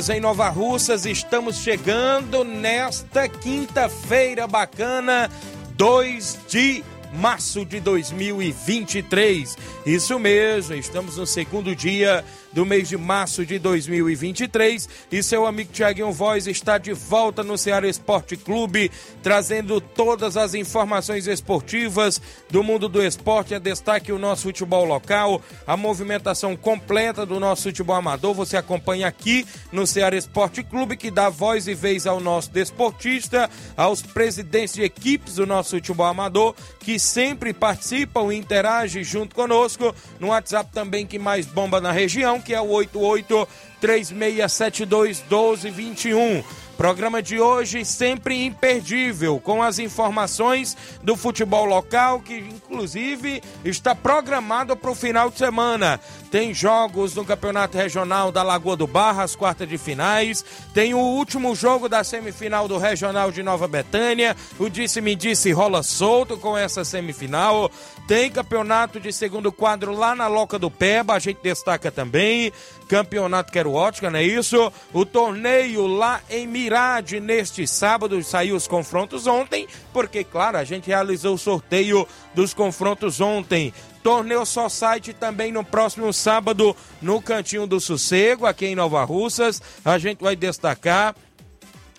11 horas em Nova Russas, estamos chegando nesta quinta-feira bacana, 2 de março de 2023. Isso mesmo, estamos no segundo dia do mês de março de 2023 e seu amigo Tiaguinho Voz está de volta no Ceará Esporte Clube, trazendo todas as informações esportivas do mundo do esporte. A destaque o nosso futebol local, a movimentação completa do nosso futebol amador. Você acompanha aqui no Ceará Esporte Clube, que dá voz e vez ao nosso desportista, aos presidentes de equipes do nosso futebol amador, que sempre participam e interagem junto conosco no WhatsApp também que mais bomba na região que é o 88 3672 1221. Programa de hoje sempre imperdível, com as informações do futebol local, que inclusive está programado para o final de semana. Tem jogos no Campeonato Regional da Lagoa do Barra, as quartas de finais. Tem o último jogo da semifinal do Regional de Nova Betânia. O Disse-me Disse rola solto com essa semifinal. Tem campeonato de segundo quadro lá na Loca do Peba, a gente destaca também. Campeonato Quero Ótica, não é isso? O torneio lá em Mirade neste sábado, saiu os confrontos ontem, porque, claro, a gente realizou o sorteio dos confrontos ontem. Torneio Só Site também no próximo sábado no Cantinho do Sossego, aqui em Nova Russas. A gente vai destacar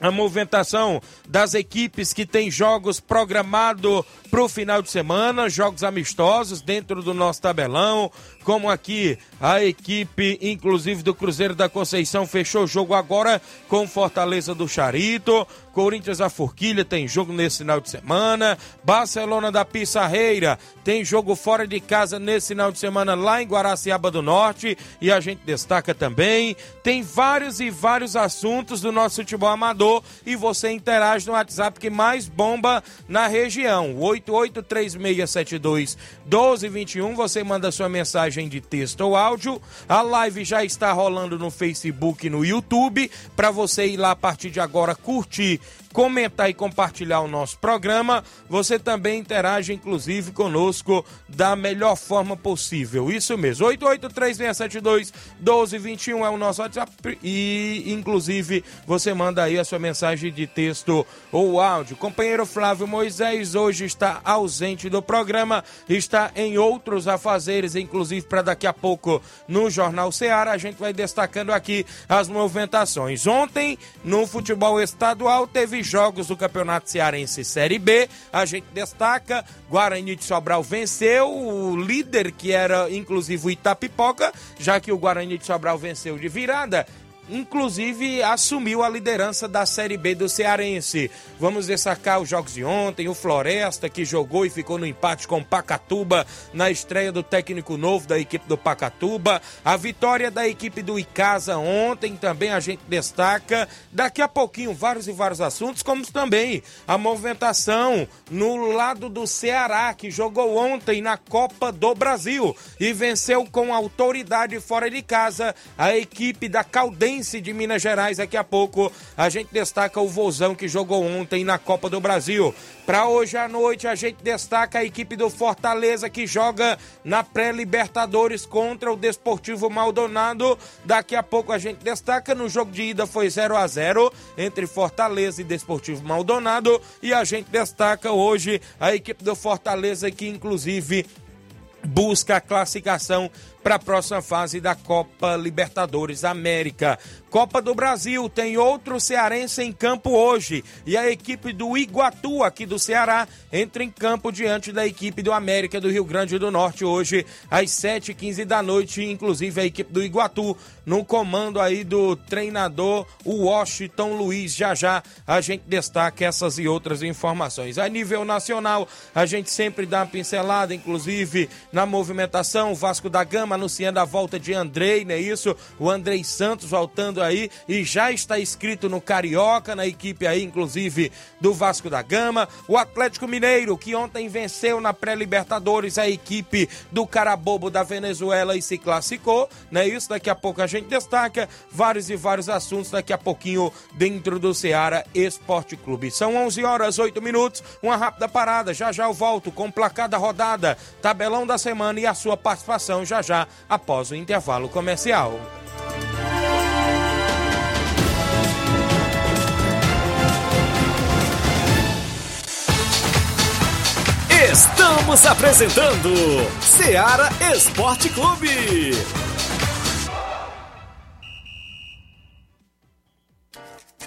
a movimentação das equipes que tem jogos programados para o final de semana, jogos amistosos dentro do nosso tabelão, como aqui a equipe, inclusive do Cruzeiro da Conceição, fechou o jogo agora com Fortaleza do Charito. Corinthians a Forquilha tem jogo nesse final de semana. Barcelona da Pissarreira tem jogo fora de casa nesse final de semana lá em Guaraciaba do Norte. E a gente destaca também. Tem vários e vários assuntos do nosso futebol amador. E você interage no WhatsApp que mais bomba na região. 883672 1221. Você manda sua mensagem de texto ou áudio. A live já está rolando no Facebook e no YouTube. Para você ir lá a partir de agora curtir comentar e compartilhar o nosso programa. Você também interage, inclusive, conosco da melhor forma possível. Isso mesmo. 883672-1221 é o nosso WhatsApp. E, inclusive, você manda aí a sua mensagem de texto ou áudio. Companheiro Flávio Moisés hoje está ausente do programa, está em outros afazeres, inclusive para daqui a pouco no Jornal Ceará. A gente vai destacando aqui as movimentações. Ontem, no futebol estadual, teve jogos do Campeonato Cearense Série B. A gente destaca: Guarani de Sobral venceu o líder, que era inclusive o Itapipoca, já que o Guarani de Sobral venceu de virada inclusive assumiu a liderança da Série B do Cearense. Vamos destacar os jogos de ontem, o Floresta que jogou e ficou no empate com o Pacatuba na estreia do técnico novo da equipe do Pacatuba, a vitória da equipe do Icasa ontem também a gente destaca. Daqui a pouquinho vários e vários assuntos, como também a movimentação no lado do Ceará que jogou ontem na Copa do Brasil e venceu com autoridade fora de casa a equipe da Caldense de Minas Gerais. Daqui a pouco a gente destaca o Vozão que jogou ontem na Copa do Brasil. Para hoje à noite a gente destaca a equipe do Fortaleza que joga na pré-Libertadores contra o Desportivo Maldonado. Daqui a pouco a gente destaca no jogo de ida foi 0 a 0 entre Fortaleza e Desportivo Maldonado e a gente destaca hoje a equipe do Fortaleza que inclusive busca a classificação para a próxima fase da Copa Libertadores América. Copa do Brasil tem outro cearense em campo hoje e a equipe do Iguatu aqui do Ceará entra em campo diante da equipe do América do Rio Grande do Norte hoje às 7h15 da noite, inclusive a equipe do Iguatu no comando aí do treinador Washington Luiz. Já já a gente destaca essas e outras informações. A nível nacional, a gente sempre dá uma pincelada, inclusive na movimentação, Vasco da Gama anunciando a volta de Andrei, não é isso? O Andrei Santos voltando aí e já está inscrito no Carioca, na equipe aí, inclusive, do Vasco da Gama. O Atlético Mineiro, que ontem venceu na pré-Libertadores a equipe do Carabobo da Venezuela e se classificou, não é isso? Daqui a pouco a gente destaca vários e vários assuntos daqui a pouquinho dentro do Ceará Esporte Clube. São 11 horas 8 minutos, uma rápida parada. Já já eu volto com o placar da rodada, tabelão da semana e a sua participação já já após o intervalo comercial. Estamos apresentando Seara Esporte Clube.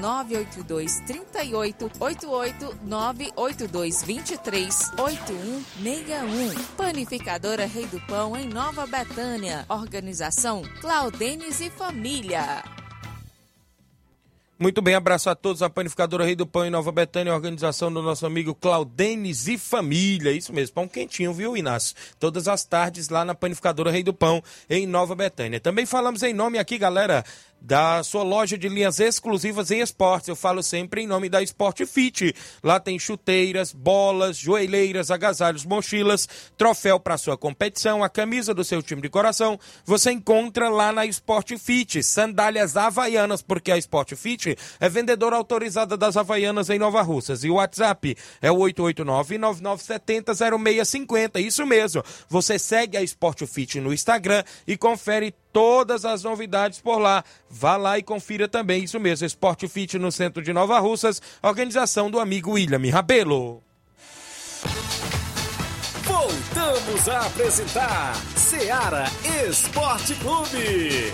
982 38 88 982 23 8161. Panificadora Rei do Pão, em Nova Betânia. Organização Claudenes e Família. Muito bem, abraço a todos, a Panificadora Rei do Pão em Nova Betânia, organização do nosso amigo Claudenes e família, isso mesmo, pão quentinho, viu, Inácio? Todas as tardes lá na Panificadora Rei do Pão em Nova Betânia. Também falamos em nome aqui, galera, da sua loja de linhas exclusivas em esportes. Eu falo sempre em nome da Sport Fit. Lá tem chuteiras, bolas, joelheiras, agasalhos, mochilas, troféu para sua competição, a camisa do seu time de coração. Você encontra lá na Sport Fit. Sandálias havaianas, porque a Sport Fit é vendedora autorizada das havaianas em Nova Russas. E o WhatsApp é o 889-9970-0650. Isso mesmo. Você segue a Sport Fit no Instagram e confere todas as novidades por lá. Vá lá e confira também, isso mesmo, Esporte Fit no centro de Nova Russas, organização do amigo William Rabelo. Voltamos a apresentar Seara Esporte Clube.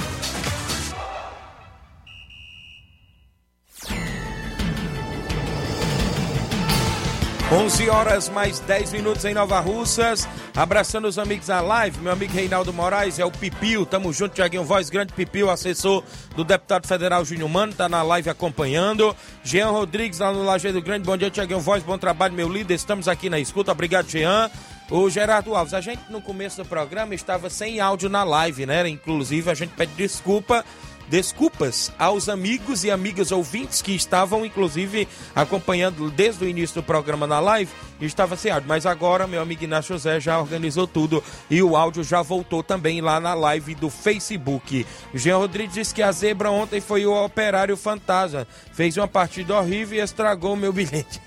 11 horas mais 10 minutos em Nova Russas. Abraçando os amigos da live, meu amigo Reinaldo Moraes, é o Pipio, tamo junto, Tiaguinho Voz, grande Pipio, assessor do deputado federal Júnior Mano, tá na live acompanhando. Jean Rodrigues, lá no Lajeiro Grande, bom dia, Tiaguinho Voz, bom trabalho, meu líder, estamos aqui na escuta, obrigado, Jean. O Gerardo Alves, a gente no começo do programa estava sem áudio na live, né? Inclusive, a gente pede desculpa desculpas aos amigos e amigas ouvintes que estavam, inclusive, acompanhando desde o início do programa na live e estava sem áudio. Mas agora, meu amigo Inácio José já organizou tudo e o áudio já voltou também lá na live do Facebook. Jean Rodrigues disse que a zebra ontem foi o operário fantasma. Fez uma partida horrível e estragou meu bilhete.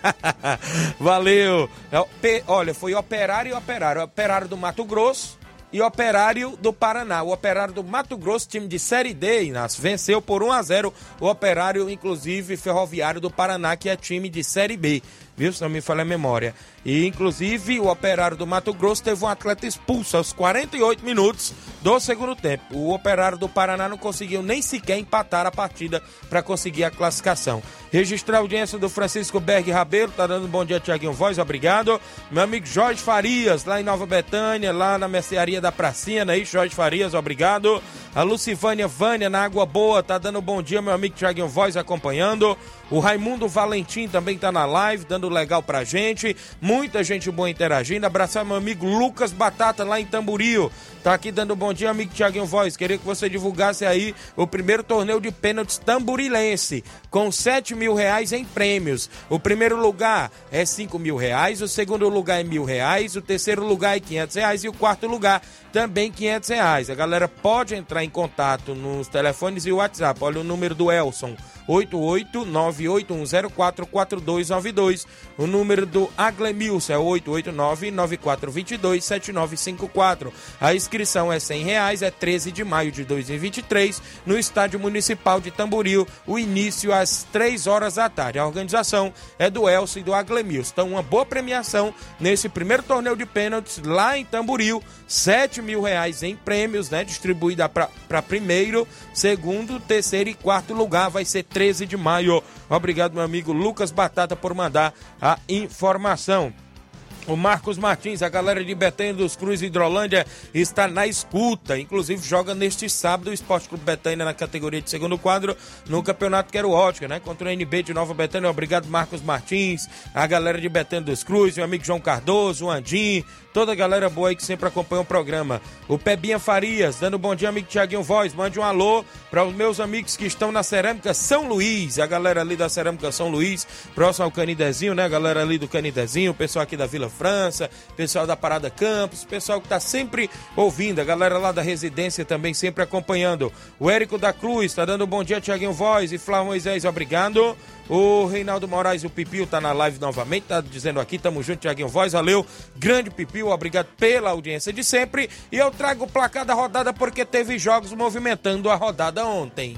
Valeu! É olha, foi operário e operário. Operário do Mato Grosso e Operário do Paraná. O Operário do Mato Grosso, time de Série D, Inácio, venceu por 1 a 0 o Operário, inclusive, Ferroviário do Paraná, que é time de Série B viu? Se não me falha a memória. E, inclusive, o operário do Mato Grosso teve um atleta expulso aos 48 minutos do segundo tempo. O operário do Paraná não conseguiu nem sequer empatar a partida para conseguir a classificação. Registrar a audiência do Francisco Berg Rabelo, tá dando um bom dia, Tiaguinho Voz, obrigado. Meu amigo Jorge Farias, lá em Nova Betânia, lá na mercearia da Pracinha, né? Jorge Farias, obrigado. A Lucivânia Vânia, na Água Boa, tá dando um bom dia, meu amigo Tiaguinho Voz, acompanhando. O Raimundo Valentim também tá na live, dando legal pra gente. Muita gente boa interagindo. Abraçar meu amigo Lucas Batata lá em Tamboril. Tá aqui dando bom dia, amigo Tiaguinho Voz. Queria que você divulgasse aí o primeiro torneio de pênaltis tamburilense, com 7 mil reais em prêmios. O primeiro lugar é 5 mil reais, o segundo lugar é mil reais, o terceiro lugar é 500 reais e o quarto lugar também 500 reais. A galera pode entrar em contato nos telefones e WhatsApp. Olha o número do Elson. 88981044292. O número do Aglemilson é 889-9422-7954. A inscrição é R$ reais, é 13 de maio de 2023, no Estádio Municipal de Tamboril. O início às 3 horas da tarde. A organização é do Elcio e do Aglemilson. Então, uma boa premiação nesse primeiro torneio de pênaltis lá em Tamboril. 7 mil reais em prêmios, né? Distribuída para primeiro, segundo, terceiro e quarto lugar. Vai ser 13 de maio. Obrigado, meu amigo Lucas Batata, por mandar a informação. O Marcos Martins, a galera de Betânia dos Cruz Hidrolândia está na escuta. Inclusive joga neste sábado o Esporte Clube Betânia na categoria de segundo quadro no Campeonato Quero Ótica, né? Contra o NB de Nova Betânia. Obrigado, Marcos Martins, a galera de Betânia dos Cruz, meu amigo João Cardoso, o Andim, toda a galera boa aí que sempre acompanha o programa. O Pebinha Farias, dando bom dia, amigo Tiaguinho Voz. Mande um alô para os meus amigos que estão na Cerâmica São Luís, a galera ali da Cerâmica São Luís, próximo ao Canidezinho, né? A galera ali do Canidezinho, o pessoal aqui da Vila França, pessoal da Parada Campos, pessoal que está sempre ouvindo, a galera lá da residência também sempre acompanhando. O Érico da Cruz está dando bom dia, Tiaguinho Voz e Flávio Moisés, obrigado. O Reinaldo Moraes, o Pipio, tá na live novamente, tá dizendo aqui, tamo junto, Tiaguinho Voz, valeu. Grande Pipio, obrigado pela audiência de sempre. E eu trago o placar da rodada porque teve jogos movimentando a rodada ontem.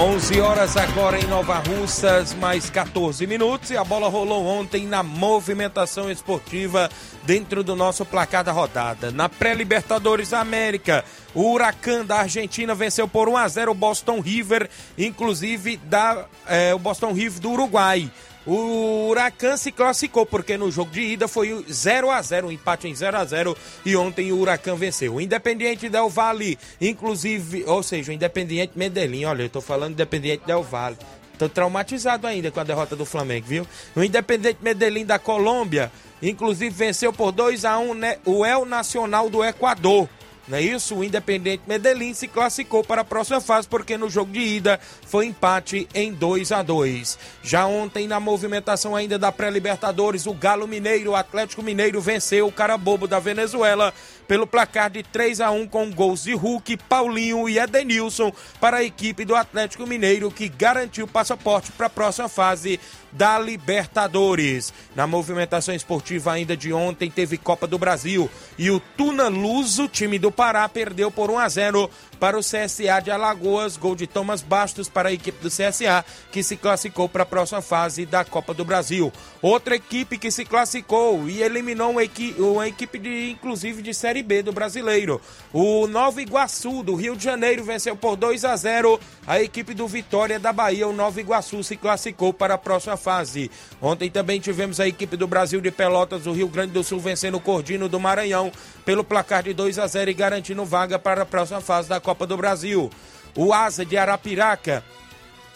11 horas agora em Nova Russas, mais 14 minutos. E a bola rolou ontem na movimentação esportiva dentro do nosso placar da rodada. Na pré-Libertadores da América, o Huracan da Argentina venceu por 1 a 0 o Boston River, inclusive da, é, o Boston River do Uruguai. O Huracan se classificou porque no jogo de ida foi 0 a 0 um empate em 0 a 0 e ontem o Huracan venceu. O Independiente Del Valle, inclusive, ou seja, o Independiente Medellín, olha, eu tô falando Independiente Del Valle. Tô traumatizado ainda com a derrota do Flamengo, viu? O Independente Medellín da Colômbia, inclusive venceu por 2 a 1 né, o El Nacional do Equador. Não é isso? O Independente Medellín se classificou para a próxima fase porque no jogo de ida foi empate em 2 a 2. Já ontem na movimentação ainda da pré-Libertadores, o Galo Mineiro, o Atlético Mineiro venceu o Carabobo da Venezuela pelo placar de 3 a 1 com gols de Hulk, Paulinho e Edenilson para a equipe do Atlético Mineiro que garantiu o passaporte para a próxima fase da Libertadores. Na movimentação esportiva ainda de ontem teve Copa do Brasil e o Tuna Luso, time do Pará, perdeu por 1 a 0 para o CSA de Alagoas, gol de Thomas Bastos para a equipe do CSA, que se classificou para a próxima fase da Copa do Brasil. Outra equipe que se classificou e eliminou uma equipe, uma equipe de, inclusive de Série B do brasileiro. O Nova Iguaçu, do Rio de Janeiro, venceu por 2 a 0 a equipe do Vitória da Bahia. O Nova Iguaçu se classificou para a próxima fase. Ontem também tivemos a equipe do Brasil de Pelotas, do Rio Grande do Sul, vencendo o Cordino do Maranhão pelo placar de 2 a 0 e garantindo vaga para a próxima fase da Copa do Brasil. O Asa de Arapiraca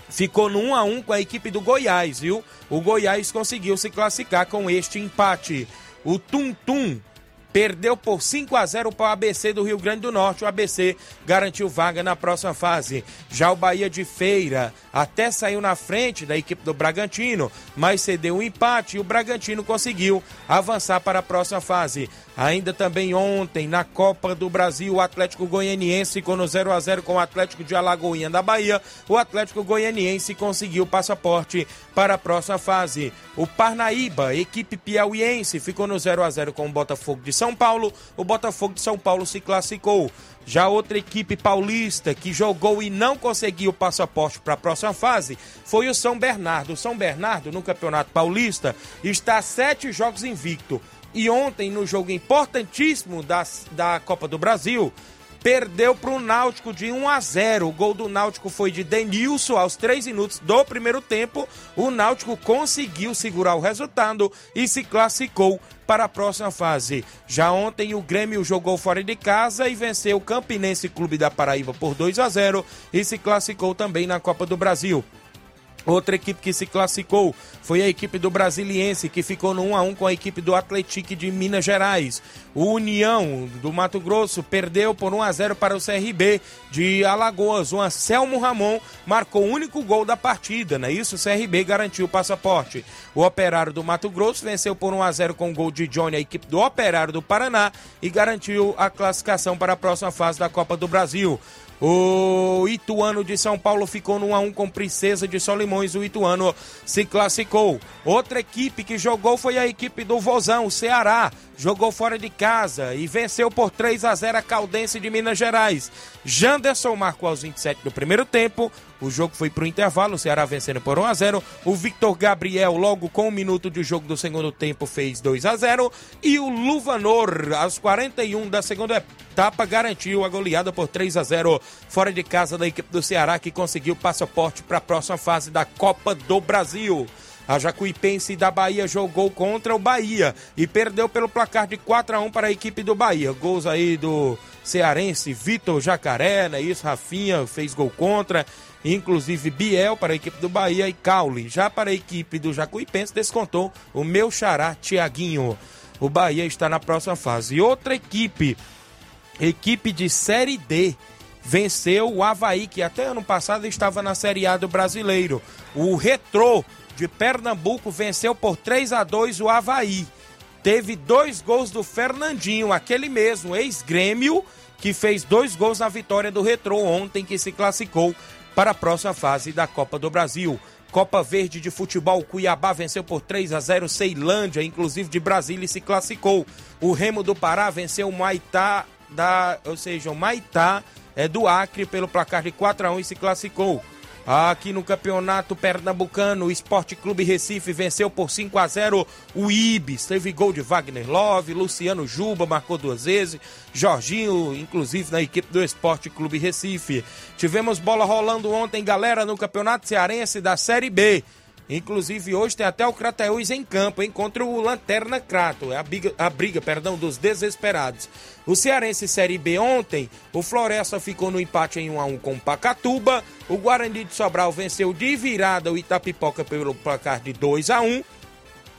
ficou no 1 a 1 com a equipe do Goiás, viu? O Goiás conseguiu se classificar com este empate. O Tum Tum perdeu por 5 a 0 para o ABC do Rio Grande do Norte. O ABC garantiu vaga na próxima fase. Já o Bahia de Feira até saiu na frente da equipe do Bragantino, mas cedeu um empate e o Bragantino conseguiu avançar para a próxima fase. Ainda também ontem, na Copa do Brasil, o Atlético Goianiense ficou no 0 a 0 com o Atlético de Alagoinha da Bahia. O Atlético Goianiense conseguiu o passaporte para a próxima fase. O Parnaíba, equipe piauiense, ficou no 0 a 0 com o Botafogo de São Paulo, o Botafogo de São Paulo se classificou. Já outra equipe paulista que jogou e não conseguiu o passaporte para a próxima fase foi o São Bernardo. O São Bernardo, no Campeonato Paulista, está sete jogos invicto. E ontem, no jogo importantíssimo da, da Copa do Brasil, perdeu para o Náutico de 1 a 0. O gol do Náutico foi de Denilson aos 3 minutos do primeiro tempo. O Náutico conseguiu segurar o resultado e se classificou para a próxima fase. Já ontem o Grêmio jogou fora de casa e venceu o Campinense Clube da Paraíba por 2 a 0 e se classificou também na Copa do Brasil. Outra equipe que se classificou foi a equipe do Brasiliense, que ficou no 1 a 1 com a equipe do Atlético de Minas Gerais. O União do Mato Grosso perdeu por 1 a 0 para o CRB de Alagoas. O Anselmo Ramon marcou o único gol da partida, né? Isso o CRB garantiu o passaporte. O Operário do Mato Grosso venceu por 1 a 0 com o gol de Johnny a equipe do Operário do Paraná e garantiu a classificação para a próxima fase da Copa do Brasil. O Ituano de São Paulo ficou no 1x1 com Princesa de Solimões. O Ituano se classificou. Outra equipe que jogou foi a equipe do Vozão, o Ceará. Jogou fora de casa e venceu por 3 a 0 a Caldense de Minas Gerais. Janderson marcou aos 27 do primeiro tempo. O jogo foi para o intervalo, o Ceará vencendo por 1 a 0 O Victor Gabriel, logo com um minuto de jogo do segundo tempo, fez 2 a 0 E o Luvanor, aos 41 da segunda etapa, garantiu a goleada por 3 a 0 fora de casa da equipe do Ceará, que conseguiu passaporte para a próxima fase da Copa do Brasil. A Jacuipense da Bahia jogou contra o Bahia e perdeu pelo placar de 4 a 1 para a equipe do Bahia. Gols aí do cearense Vitor Jacaré, né? Isso, Rafinha fez gol contra inclusive Biel para a equipe do Bahia e Caule. Já para a equipe do Jacuipense descontou o meu xará Tiaguinho. O Bahia está na próxima fase. E outra equipe, equipe de Série D, venceu o Havaí, que até ano passado estava na Série A do Brasileiro. O Retrô de Pernambuco venceu por 3 a 2 o Havaí. Teve dois gols do Fernandinho, aquele mesmo ex-grêmio, que fez dois gols na vitória do Retrô ontem, que se classificou para a próxima fase da Copa do Brasil. Copa Verde de Futebol, Cuiabá venceu por 3 a 0 Ceilândia, inclusive de Brasília, e se classificou. O Remo do Pará venceu o Maitá, da, ou seja, o Maitá é, do Acre pelo placar de 4 a 1 e se classificou. Aqui no Campeonato Pernambucano, o Esporte Clube Recife venceu por 5 a 0 o Ibis. Teve gol de Wagner Love, Luciano Juba marcou duas vezes, Jorginho, inclusive na equipe do Esporte Clube Recife. Tivemos bola rolando ontem, galera, no Campeonato Cearense da Série B. Inclusive, hoje tem até o Crateús em campo, hein, contra o Lanterna Crato, é a briga, a briga perdão, dos desesperados. O Cearense Série B ontem, o Floresta ficou no empate em 1 a 1 com o Pacatuba, o Guarani de Sobral venceu de virada o Itapipoca pelo placar de 2 a 1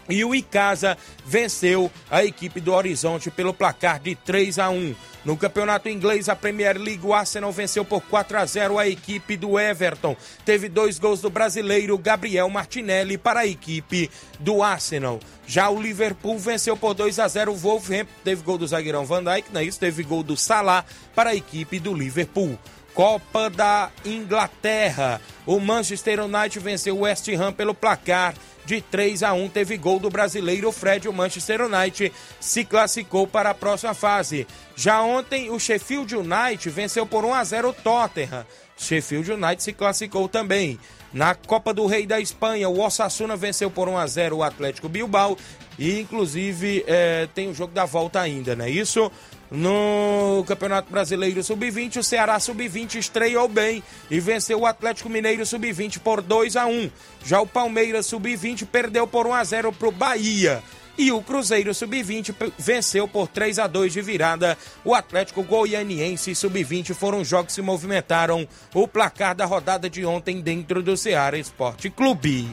e o Icasa venceu a equipe do Horizonte pelo placar de 3 a 1. No campeonato inglês, a Premier League, o Arsenal venceu por 4 a 0 a equipe do Everton. Teve dois gols do brasileiro Gabriel Martinelli para a equipe do Arsenal. Já o Liverpool venceu por 2 a 0 o Wolverhampton. Teve gol do zagueirão Van Dijk, não é isso? Teve gol do Salah para a equipe do Liverpool. Copa da Inglaterra. O Manchester United venceu o West Ham pelo placar de 3 a 1. Teve gol do brasileiro Fred. O Manchester United se classificou para a próxima fase. Já ontem, o Sheffield United venceu por 1 a 0 o Tottenham. Sheffield United se classificou também. Na Copa do Rei da Espanha, o Osasuna venceu por 1 a 0 o Atlético Bilbao. E, inclusive, é, tem o jogo da volta ainda, não é isso? No Campeonato Brasileiro Sub-20, o Ceará Sub-20 estreou bem e venceu o Atlético Mineiro Sub-20 por 2 a 1. Já o Palmeiras Sub-20 perdeu por 1 a 0 para o Bahia. E o Cruzeiro Sub-20 venceu por 3 a 2 de virada. O Atlético Goianiense Sub-20 foram jogos que se movimentaram o placar da rodada de ontem dentro do Ceará Esporte Clube.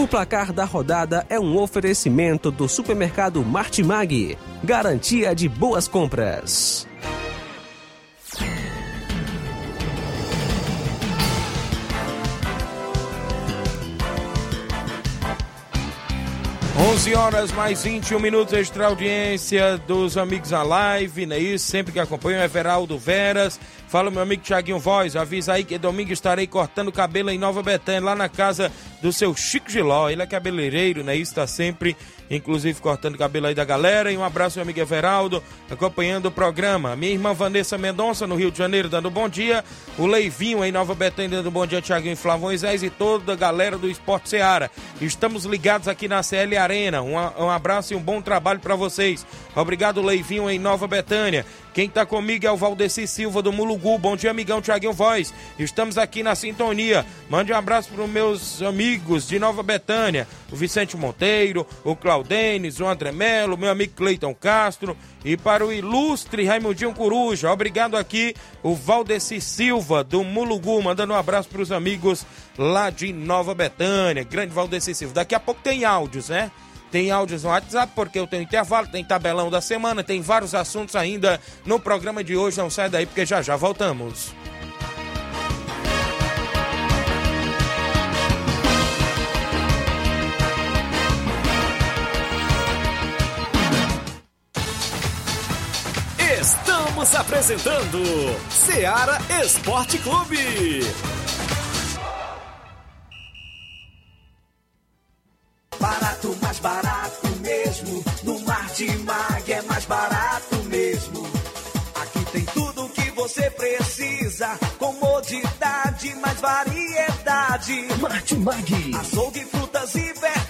O placar da rodada é um oferecimento do supermercado Martimag. Garantia de boas compras. 11 horas mais 21 minutos, extra audiência dos amigos à live, não é isso? Sempre que acompanham, Everaldo Veras. Fala, meu amigo Tiaguinho Voz, avisa aí que domingo estarei cortando cabelo em Nova Betânia, lá na casa do seu Chico Giló. Ele é cabeleireiro, né? Está sempre inclusive cortando cabelo aí da galera. E um abraço, meu amigo Everaldo, acompanhando o programa. Minha irmã Vanessa Mendonça, no Rio de Janeiro, dando bom dia. O Leivinho, em Nova Betânia, dando bom dia, Tiaguinho Flávio Moisés e toda a galera do Esporte Seara. Estamos ligados aqui na CL Arena. Um, um abraço e um bom trabalho para vocês. Obrigado, Leivinho, em Nova Betânia. Quem está comigo é o Valdeci Silva do Mulugu. Bom dia, amigão Tiaguinho Voz. Estamos aqui na sintonia. Mande um abraço para os meus amigos de Nova Betânia, o Vicente Monteiro, o Claudenes, o André Melo, meu amigo Cleiton Castro e para o ilustre Raimundinho Coruja. Obrigado aqui, o Valdeci Silva do Mulugu, mandando um abraço para os amigos lá de Nova Betânia. Grande Valdeci Silva. Daqui a pouco tem áudios, né? Tem áudios no WhatsApp, porque eu tenho intervalo, tem tabelão da semana, tem vários assuntos ainda no programa de hoje. Não sai daí, porque já já voltamos. Estamos apresentando Seara Esporte Clube. Barato, mais barato mesmo. No Martimag é mais barato mesmo. Aqui tem tudo o que você precisa. Comodidade, mais variedade. Martimag. Açougue, frutas e verduras.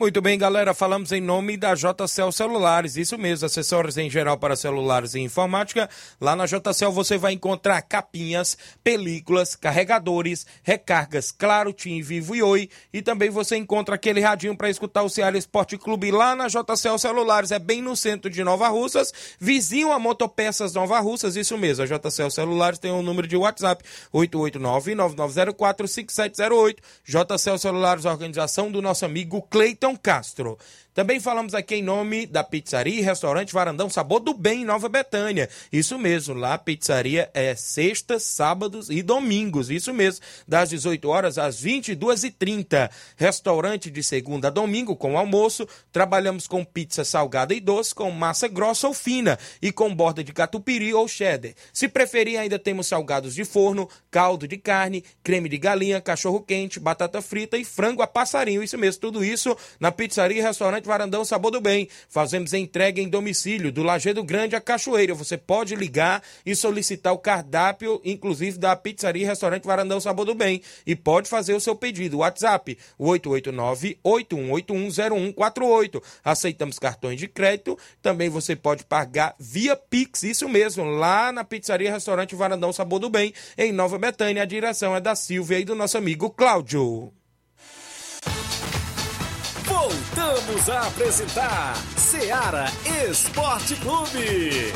Muito bem, galera, falamos em nome da JCL Celulares, isso mesmo, acessórios em geral para celulares e informática. Lá na JCL você vai encontrar capinhas, películas, carregadores, recargas, claro, Tim, Vivo e Oi. E também você encontra aquele radinho para escutar o Ceará Esporte Clube lá na JCL Celulares, é bem no centro de Nova Russas, vizinho a Motopeças Nova Russas, isso mesmo. A JCL Celulares tem um número de WhatsApp, 889-9904-5708. JCL Celulares, organização do nosso amigo Cleiton Castro. Também falamos aqui em nome da pizzaria e restaurante Varandão Sabor do Bem em Nova Betânia. Isso mesmo, lá a pizzaria é sextas, sábados e domingos. Isso mesmo, das 18 horas às 22h30. Restaurante de segunda a domingo com almoço. Trabalhamos com pizza salgada e doce, com massa grossa ou fina e com borda de catupiry ou cheddar. Se preferir, ainda temos salgados de forno, caldo de carne, creme de galinha, cachorro quente, batata frita e frango a passarinho. Isso mesmo, tudo isso na pizzaria e restaurante Varandão Sabor do Bem. Fazemos entrega em domicílio do Lajeado Grande à Cachoeira. Você pode ligar e solicitar o cardápio, inclusive da pizzaria e restaurante Varandão Sabor do Bem. E pode fazer o seu pedido. WhatsApp 889-8181-0148. Aceitamos cartões de crédito. Também você pode pagar via Pix. Isso mesmo, lá na pizzaria e restaurante Varandão Sabor do Bem, em Nova Betânia. A direção é da Silvia e do nosso amigo Cláudio. Voltamos a apresentar Seara Esporte Clube.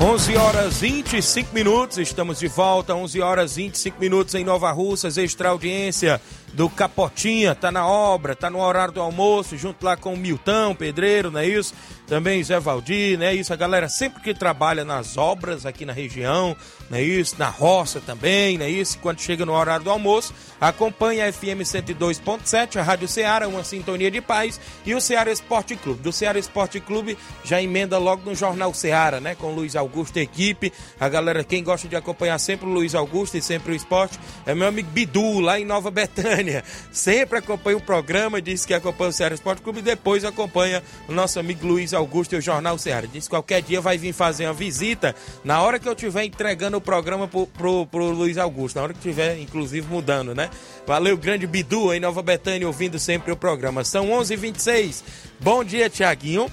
Onze horas 25 minutos, estamos de volta. 11 horas 25 minutos em Nova Russas, extra audiência do Capotinha, tá na obra, tá no horário do almoço, junto lá com o Miltão, pedreiro, não é isso? Também Zé Valdir, né? Isso, a galera sempre que trabalha nas obras aqui na região, não é isso? Na roça também, não é isso? Quando chega no horário do almoço, acompanha a FM 102.7, a Rádio Ceará, uma sintonia de paz, e o Ceará Esporte Clube. Do Ceará Esporte Clube já emenda logo no Jornal Ceará, né? Com Luiz Augusto e equipe. A galera, quem gosta de acompanhar sempre o Luiz Augusto e sempre o esporte, é meu amigo Bidu, lá em Nova Betânia. Sempre acompanha o programa, diz que acompanha o Ceará Esporte Clube e depois acompanha o nosso amigo Luiz Augusto e o Jornal Ceará. Diz que qualquer dia vai vir fazer uma visita na hora que eu estiver entregando o programa pro, pro, pro Luiz Augusto, na hora que estiver, inclusive, mudando, né? Valeu, grande Bidu em Nova Betânia, ouvindo sempre o programa. São 11h26. Bom dia, Tiaguinho.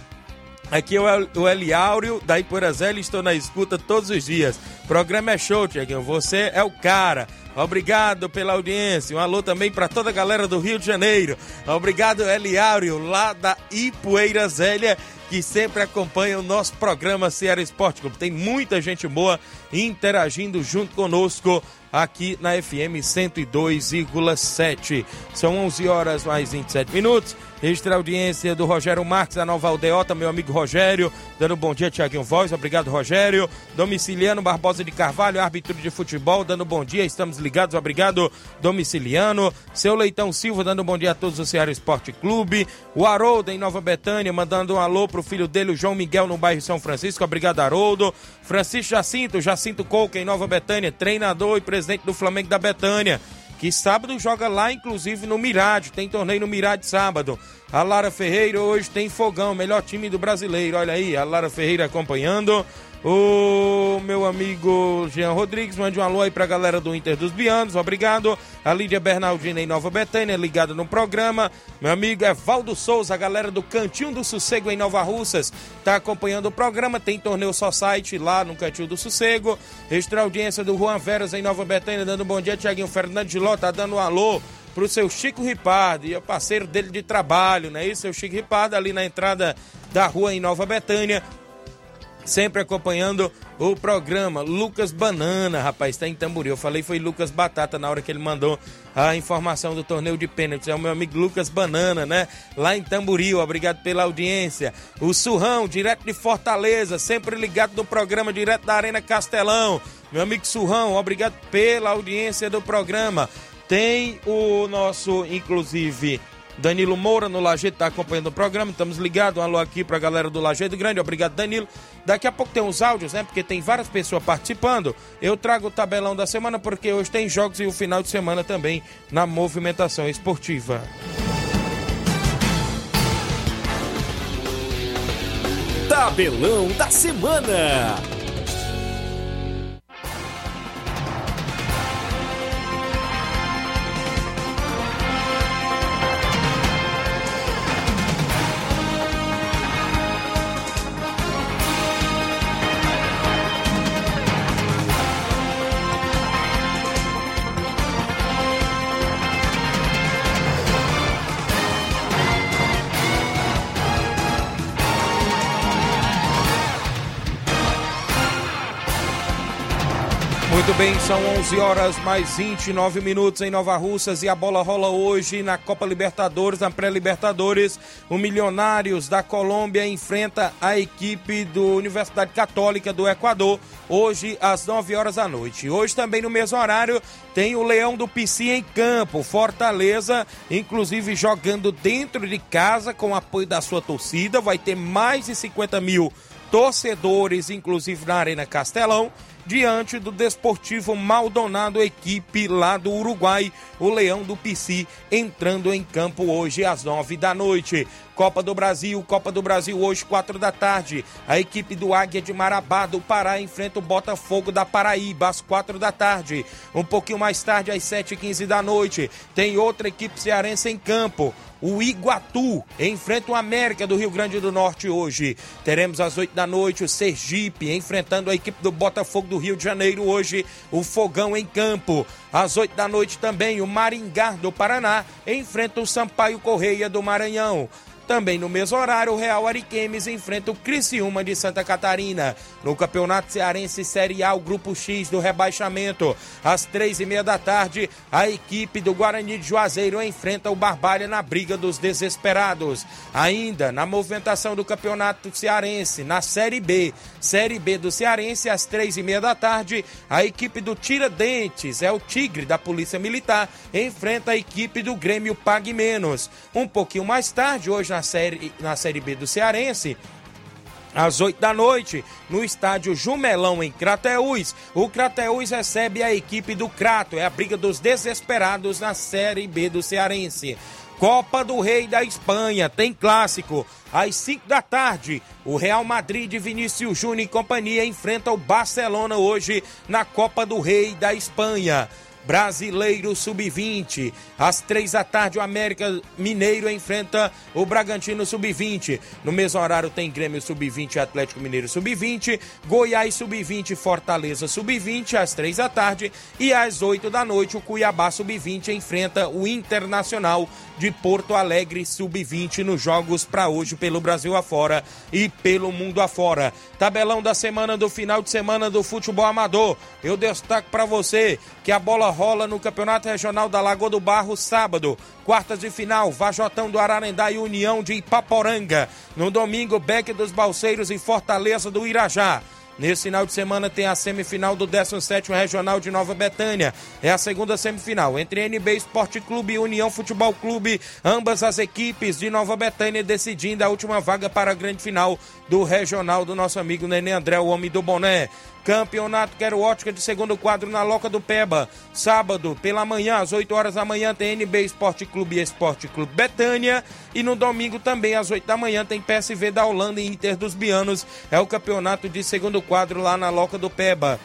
Aqui é o El- o Eliáureo da Iporazélia, estou na escuta todos os dias. Programa é show, Tiaguinho. Você é o cara. Obrigado pela audiência. Um alô também para toda a galera do Rio de Janeiro. Obrigado, Eliáureo, lá da Ipueira Zélia, que sempre acompanha o nosso programa Ceará Esporte Clube. Tem muita gente boa interagindo junto conosco aqui na FM 102,7. São 11 horas mais 27 minutos. Registrar a audiência do Rogério Marques, da Nova Aldeota, meu amigo Rogério, dando bom dia, Tiaguinho Voz, obrigado, Rogério. Domiciliano Barbosa de Carvalho, árbitro de futebol, dando bom dia, estamos ligados, obrigado, Domiciliano. Seu Leitão Silva, dando bom dia a todos do Ceará Esporte Clube. O Haroldo, em Nova Betânia, mandando um alô pro filho dele, o João Miguel, no bairro São Francisco, obrigado, Haroldo. Francisco Jacinto, Jacinto Couca, em Nova Betânia, treinador e presidente do Flamengo da Betânia que sábado joga lá, inclusive no Mirade, tem torneio no Mirade sábado. A Lara Ferreira hoje tem fogão, melhor time do brasileiro, olha aí, a Lara Ferreira acompanhando. O meu amigo Jean Rodrigues, mande um alô aí pra galera do Inter dos Bianos, obrigado. A Lídia Bernardina em Nova Betânia, ligada no programa. Meu amigo Evaldo Souza, a galera do Cantinho do Sossego em Nova Russas, tá acompanhando o programa. Tem torneio só site lá no Cantinho do Sossego. Extra audiência do Juan Veras em Nova Betânia, dando um bom dia. Tiaguinho Fernandes de Ló tá dando um alô pro seu Chico Ripardo, e é parceiro dele de trabalho, né? Isso, seu Chico Ripardo, ali na entrada da rua em Nova Betânia sempre acompanhando o programa. Lucas Banana, rapaz, está em Tamboril. Eu falei foi Lucas Batata na hora que ele mandou a informação do torneio de pênaltis. É o meu amigo Lucas Banana, né? Lá em Tamboril. Obrigado pela audiência. O Surrão, direto de Fortaleza, sempre ligado no programa, direto da Arena Castelão. Meu amigo Surrão, obrigado pela audiência do programa. Tem o nosso, inclusive, Danilo Moura no Lajeado está acompanhando o programa. Estamos ligados. Um alô aqui para a galera do Lajeado Grande. Obrigado, Danilo. Daqui a pouco tem os áudios, né? Porque tem várias pessoas participando. Eu trago o tabelão da semana porque hoje tem jogos e o final de semana também na movimentação esportiva. Tabelão da semana. Muito bem, são 11 horas mais 29 minutos em Nova Russas e a bola rola hoje na Copa Libertadores, na pré-Libertadores. O Milionários da Colômbia enfrenta a equipe do Universidade Católica do Equador, hoje às 9 horas da noite. Hoje também no mesmo horário tem o Leão do Pici em campo, Fortaleza, inclusive jogando dentro de casa com apoio da sua torcida. Vai ter mais de 50 mil torcedores, inclusive na Arena Castelão diante do Desportivo Maldonado, equipe lá do Uruguai, o Leão do Pici, entrando em campo hoje às nove da noite. Copa do Brasil, Copa do Brasil hoje, quatro da tarde. A equipe do Águia de Marabá do Pará enfrenta o Botafogo da Paraíba às quatro da tarde. Um pouquinho mais tarde, às sete e quinze da noite, tem outra equipe cearense em campo. O Iguatu enfrenta o América do Rio Grande do Norte hoje. Teremos às 8 da noite o Sergipe enfrentando a equipe do Botafogo do Rio de Janeiro hoje. O Fogão em campo. Às 8 da noite também o Maringá do Paraná enfrenta o Sampaio Correia do Maranhão. Também no mesmo horário, o Real Ariquemes enfrenta o Criciúma de Santa Catarina. No Campeonato Cearense Série A, o Grupo X do rebaixamento. Às três e meia da tarde, a equipe do Guarani de Juazeiro enfrenta o Barbalha na briga dos desesperados. Ainda na movimentação do Campeonato Cearense, na Série B. Série B do Cearense, às três e meia da tarde, a equipe do Tiradentes, é o Tigre da Polícia Militar, enfrenta a equipe do Grêmio Pague Menos. Um pouquinho mais tarde, hoje na série, na série B do Cearense. Às 8 da noite, no estádio Jumelão, em Crateús, o Crateús recebe a equipe do Crato. É a briga dos desesperados na Série B do Cearense. Copa do Rei da Espanha, tem clássico. Às 5 da tarde, o Real Madrid de Vinícius Júnior e companhia enfrenta o Barcelona hoje na Copa do Rei da Espanha. Brasileiro Sub-20. Às três da tarde, o América Mineiro enfrenta o Bragantino Sub-20. No mesmo horário tem Grêmio Sub-20 e Atlético Mineiro Sub-20, Goiás Sub-20 Fortaleza Sub-20 às três da tarde e às oito da noite o Cuiabá Sub-20 enfrenta o Internacional de Porto Alegre Sub-20 nos jogos para hoje pelo Brasil afora e pelo mundo afora. Tabelão da semana do final de semana do futebol amador. Eu destaco para você que a bola rola no Campeonato Regional da Lagoa do Barro sábado. Quartas de final, Vajotão do Ararendá e União de Ipaporanga. No domingo, Beck dos Balseiros e Fortaleza do Irajá. Nesse final de semana tem a semifinal do 17º Regional de Nova Betânia. É a segunda semifinal entre NB Esporte Clube e União Futebol Clube. Ambas as equipes de Nova Betânia decidindo a última vaga para a grande final do Regional do nosso amigo Nenê André, o homem do boné. Campeonato Quero Ótica de segundo quadro na Loca do Peba. Sábado, pela manhã, às 8 horas da manhã, tem NB Esporte Clube e Esporte Clube Betânia. E no domingo também, às 8 da manhã, tem PSV da Holanda e Inter dos Bianos. É o campeonato de segundo quadro lá na Loca do Peba.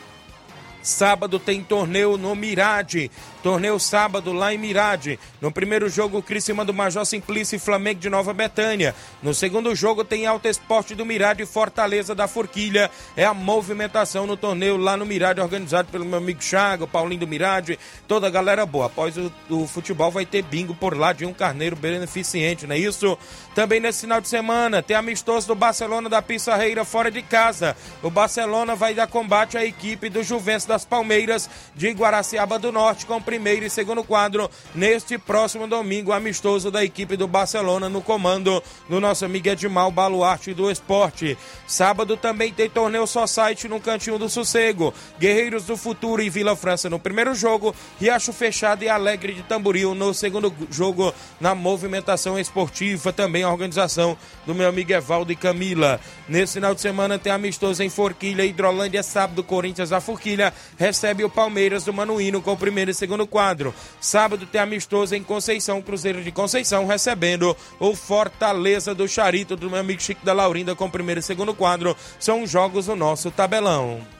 Sábado tem torneio no Mirade. Torneio sábado lá em Mirade. No primeiro jogo, Criciúma do Major Simplício e Flamengo de Nova Betânia. No segundo jogo, tem Alto Esporte do Mirade e Fortaleza da Forquilha. É a movimentação no torneio lá no Mirade, organizado pelo meu amigo Chago, Paulinho do Mirade, toda a galera boa. Após o, o futebol, vai ter bingo por lá de um carneiro beneficente, não é isso? Também nesse final de semana, tem amistoso do Barcelona da Pissarreira fora de casa. O Barcelona vai dar combate à equipe do Juventus das Palmeiras de Guaraciaba do Norte com primeiro e segundo quadro neste próximo domingo, amistoso da equipe do Barcelona no comando do nosso amigo Edmal Baluarte do Esporte. Sábado também tem torneio só site no Cantinho do Sossego. Guerreiros do Futuro e Vila França no primeiro jogo, Riacho Fechado e Alegre de Tamboril no segundo jogo na movimentação esportiva, também a organização do meu amigo Evaldo e Camila. Nesse final de semana tem amistoso em Forquilha, Hidrolândia, sábado, Corinthians da Forquilha recebe o Palmeiras do Manuíno com o primeiro e segundo quadro. Sábado tem amistoso em Conceição, Cruzeiro de Conceição, recebendo o Fortaleza do Charito do meu amigo Chico da Laurinda com o primeiro e segundo quadro. São jogos do nosso tabelão.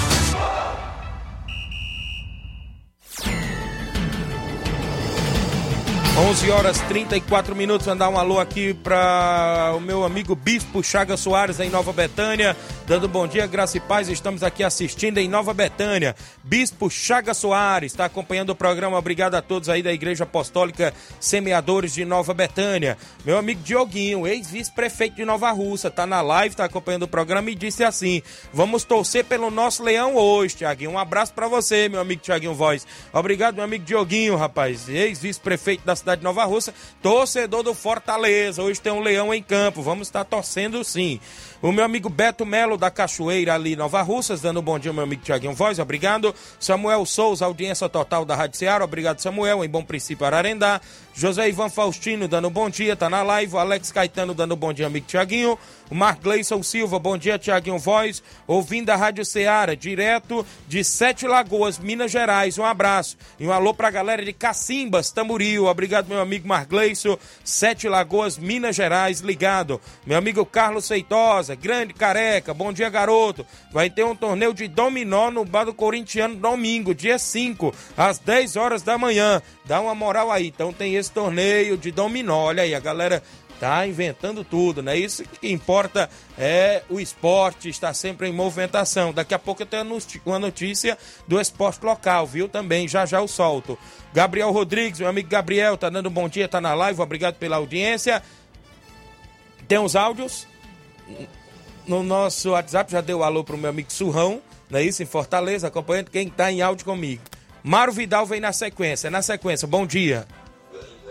11 horas 34 minutos. Mandar um alô aqui para o meu amigo Bispo Chaga Soares em Nova Betânia. Dando bom dia, graça e paz. Estamos aqui assistindo em Nova Betânia. Bispo Chaga Soares está acompanhando o programa. Obrigado a todos aí da Igreja Apostólica Semeadores de Nova Betânia. Meu amigo Dioguinho, ex-vice-prefeito de Nova Russa, está na live, está acompanhando o programa e disse assim: Vamos torcer pelo nosso leão hoje, Tiaguinho. Um abraço para você, meu amigo Tiaguinho Voz. Obrigado, meu amigo Dioguinho, rapaz. Ex-vice-prefeito da cidade de Nova Russa, torcedor do Fortaleza. Hoje tem um leão em campo. Vamos estar torcendo sim. O meu amigo Beto Melo da Cachoeira ali, Nova Russas, dando um bom dia meu amigo Tiaguinho Voz, obrigado. Samuel Souza, audiência total da Rádio Ceará, obrigado Samuel, em Bom Princípio Ararendá. José Ivan Faustino dando um bom dia, tá na live. O Alex Caetano dando um bom dia, amigo Tiaguinho. O Mark Gleison Silva, bom dia, Tiaguinho Voz, ouvindo a Rádio Ceará, direto de Sete Lagoas, Minas Gerais. Um abraço. E um alô pra galera de Cacimbas, Tamboril. Obrigado, meu amigo Mark Gleison, Sete Lagoas, Minas Gerais, ligado. Meu amigo Carlos Feitosa, grande careca, bom dia, garoto. Vai ter um torneio de dominó no Bar do Corintiano domingo, dia 5, às 10 horas da manhã. Dá uma moral aí. Então tem esse torneio de dominó. Olha aí, a galera tá inventando tudo, né? Isso que importa é o esporte, está sempre em movimentação. Daqui a pouco eu tenho uma notícia do esporte local, viu? Também, já já eu solto. Gabriel Rodrigues, meu amigo Gabriel, tá dando um bom dia, tá na live, obrigado pela audiência. Tem os áudios no nosso WhatsApp, já deu alô pro meu amigo Surrão, não é isso? Em Fortaleza, acompanhando quem tá em áudio comigo. Mário Vidal vem na sequência, na sequência, bom dia.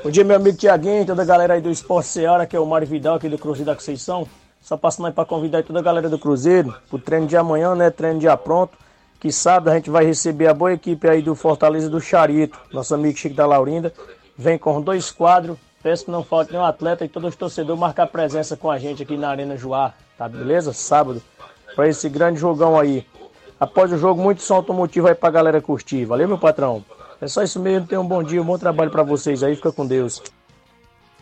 Bom dia, meu amigo Tiaguinho, toda a galera aí do Esporte Seara, que é o Mário Vidal aqui do Cruzeiro da Conceição. Só passando aí para convidar toda a galera do Cruzeiro pro treino de amanhã, né? Treino já pronto. Que sábado a gente vai receber a boa equipe aí do Fortaleza do Charito. Nosso amigo Chico da Laurinda. Vem com dois quadros. Peço que não falte nenhum atleta e todos os torcedores marcar presença com a gente aqui na Arena Joá. Tá beleza? Sábado. Para esse grande jogão aí. após o jogo, muito som automotivo aí pra galera curtir. Valeu, meu patrão. É só isso mesmo. Tenham um bom dia, um bom trabalho para vocês aí. Fica com Deus.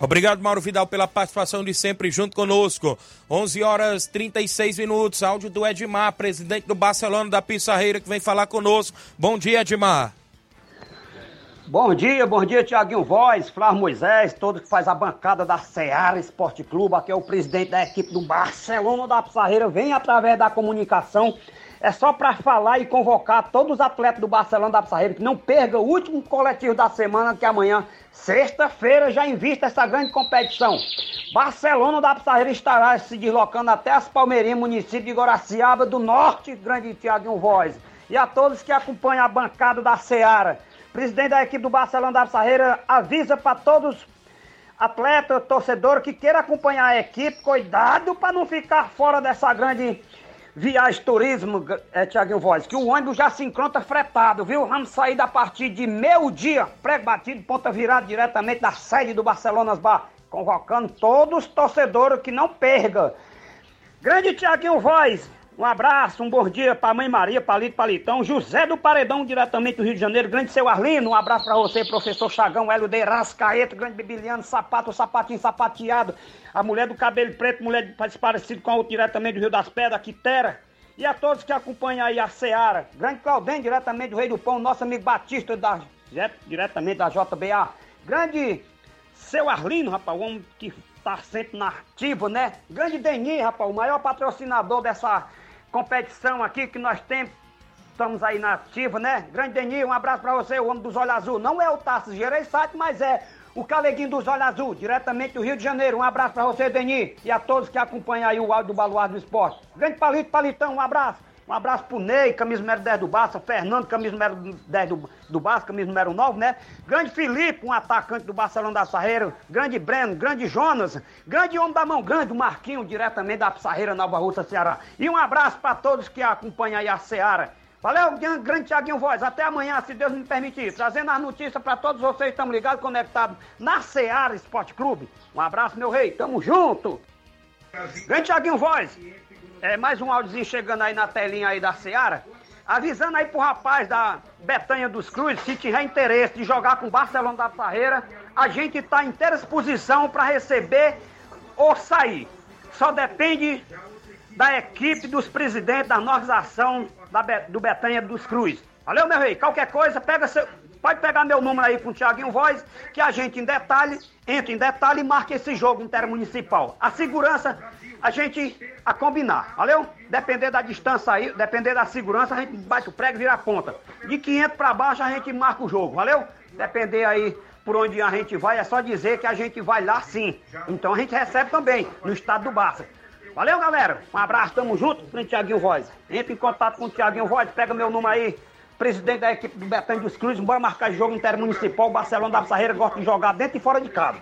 Obrigado, Mauro Vidal, pela participação de sempre junto conosco. 11 horas 36 minutos. Áudio do Edmar, presidente do Barcelona da Pissarreira, que vem falar conosco. Bom dia, Edmar. Bom dia, bom dia, Tiaguinho Voz, Flávio Moisés, todos que faz a bancada da Seara Esporte Clube. Aqui é o presidente da equipe do Barcelona da Pissarreira. Vem através da comunicação. É só para falar e convocar todos os atletas do Barcelona da Pissarreira que não perca o último coletivo da semana, que amanhã, sexta-feira, já invista essa grande competição. Barcelona da Pissarreira estará se deslocando até as Palmeirinhas, município de Goraciaba do Norte, grande Tiaguinho Voz. E a todos que acompanham a bancada da Seara. Presidente da equipe do Barcelona da Pissarreira avisa para todos atleta, torcedor que queira acompanhar a equipe, cuidado para não ficar fora dessa grande viagem turismo, é, Tiaguinho Voz, que o ônibus já se encontra fretado, viu? Vamos sair da partir de meio dia, prego batido, ponta virada diretamente da sede do Barcelona Bar, convocando todos os torcedores que não perca. Grande Tiaguinho Voz, um abraço, um bom dia pra Mãe Maria, Palito Palitão, José do Paredão, diretamente do Rio de Janeiro, grande seu Arlino, um abraço pra você, professor Chagão, Hélio de Rascaeta, grande Bibiliano, sapato, sapatinho sapateado, a mulher do cabelo preto, mulher parecido com a outra diretamente do Rio das Pedras, Quitera, e a todos que acompanham aí a Seara, grande Claudem, diretamente do Rei do Pão, nosso amigo Batista, da, diretamente da JBA, grande seu Arlino, rapaz, o homem que tá sempre na ativa, né? Grande Denis, rapaz, o maior patrocinador dessa competição aqui que nós temos. Estamos aí na ativa, né? Grande Denis, um abraço pra você, o homem dos olhos azul. Não é o Tassi Gereissati, mas é o Caleguinho dos Olhos Azul, diretamente do Rio de Janeiro. Um abraço pra você, Denis, e a todos que acompanham aí o áudio do Baluar do Esporte. Grande Palito, Palitão, um abraço. Um abraço pro Ney, camisa número 10 do Barça, Fernando, camisa número 10 do, do Barça, camisa número 9, né? Grande Felipe, um atacante do Barcelona da Sarreira, grande Breno, grande Jonas, grande homem da mão grande, o Marquinho, diretamente da Sarreira, Nova Russa, Ceará. E um abraço para todos que acompanham aí a Seara. Valeu, grande Tiaguinho Voz. Até amanhã, se Deus me permitir. Trazendo as notícias para todos vocês. Estamos ligados, conectados na Seara Esporte Clube. Um abraço, meu rei. Tamo junto. Grande Tiaguinho Voz. É, mais um áudiozinho chegando aí na telinha aí da Seara. Avisando aí pro rapaz da Betanha dos Cruzes, se tiver interesse de jogar com o Barcelona da Parreira, a gente tá em inteira disposição para receber ou sair. Só depende da equipe dos presidentes da organização da Be do Betanha dos Cruzes. Valeu, meu rei. Qualquer coisa, pega seu, pode pegar meu número aí com o Thiaguinho Voz, que a gente em detalhe, entra em detalhe e marca esse jogo intermunicipal. A segurança a gente a combinar, valeu? Depender da distância aí, depender da segurança, a gente bate o prego e vira a ponta. De 500 para baixo a gente marca o jogo, valeu? Depender aí por onde a gente vai, é só dizer que a gente vai lá sim. Então a gente recebe também, no estado do Barça. Valeu, galera. Um abraço, tamo junto, frente Tiaguinho Voz. Entre em contato com o Tiaguinho Voz, pega meu número aí, presidente da equipe do Betânia dos Cruzes, bora marcar jogo intermunicipal, Barcelona da Sarreira gosta de jogar dentro e fora de casa.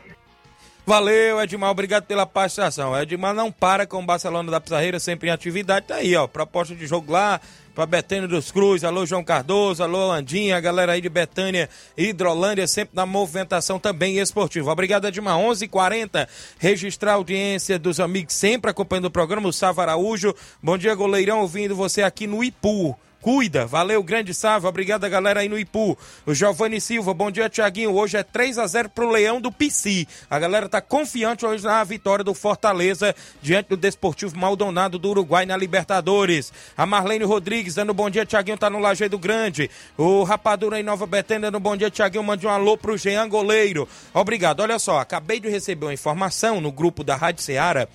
Valeu, Edmar, obrigado pela participação. Edmar não para com o Barcelona da Pizarreira, sempre em atividade. Tá aí, ó, proposta de jogo lá para Betânia dos Cruz. Alô, João Cardoso, alô, Landinha, a galera aí de Betânia Hidrolândia, sempre na movimentação também esportiva. Obrigado, Edmar. 11:40 h 40 registrar a audiência dos amigos sempre acompanhando o programa, o Sávio Araújo. Bom dia, goleirão, ouvindo você aqui no Ipu cuida. Valeu, grande salve. Obrigado a galera aí no Ipu. O Giovanni Silva, bom dia, Tiaguinho. Hoje é 3 a 0 pro Leão do PC. A galera tá confiante hoje na vitória do Fortaleza diante do Desportivo Maldonado do Uruguai na Libertadores. A Marlene Rodrigues dando bom dia, Tiaguinho, tá no Lajeado Grande. O Rapadura em Nova Betânia dando bom dia, Tiaguinho. Mande um alô pro Jean Goleiro. Obrigado. Olha só, acabei de receber uma informação no grupo da Rádio Ceará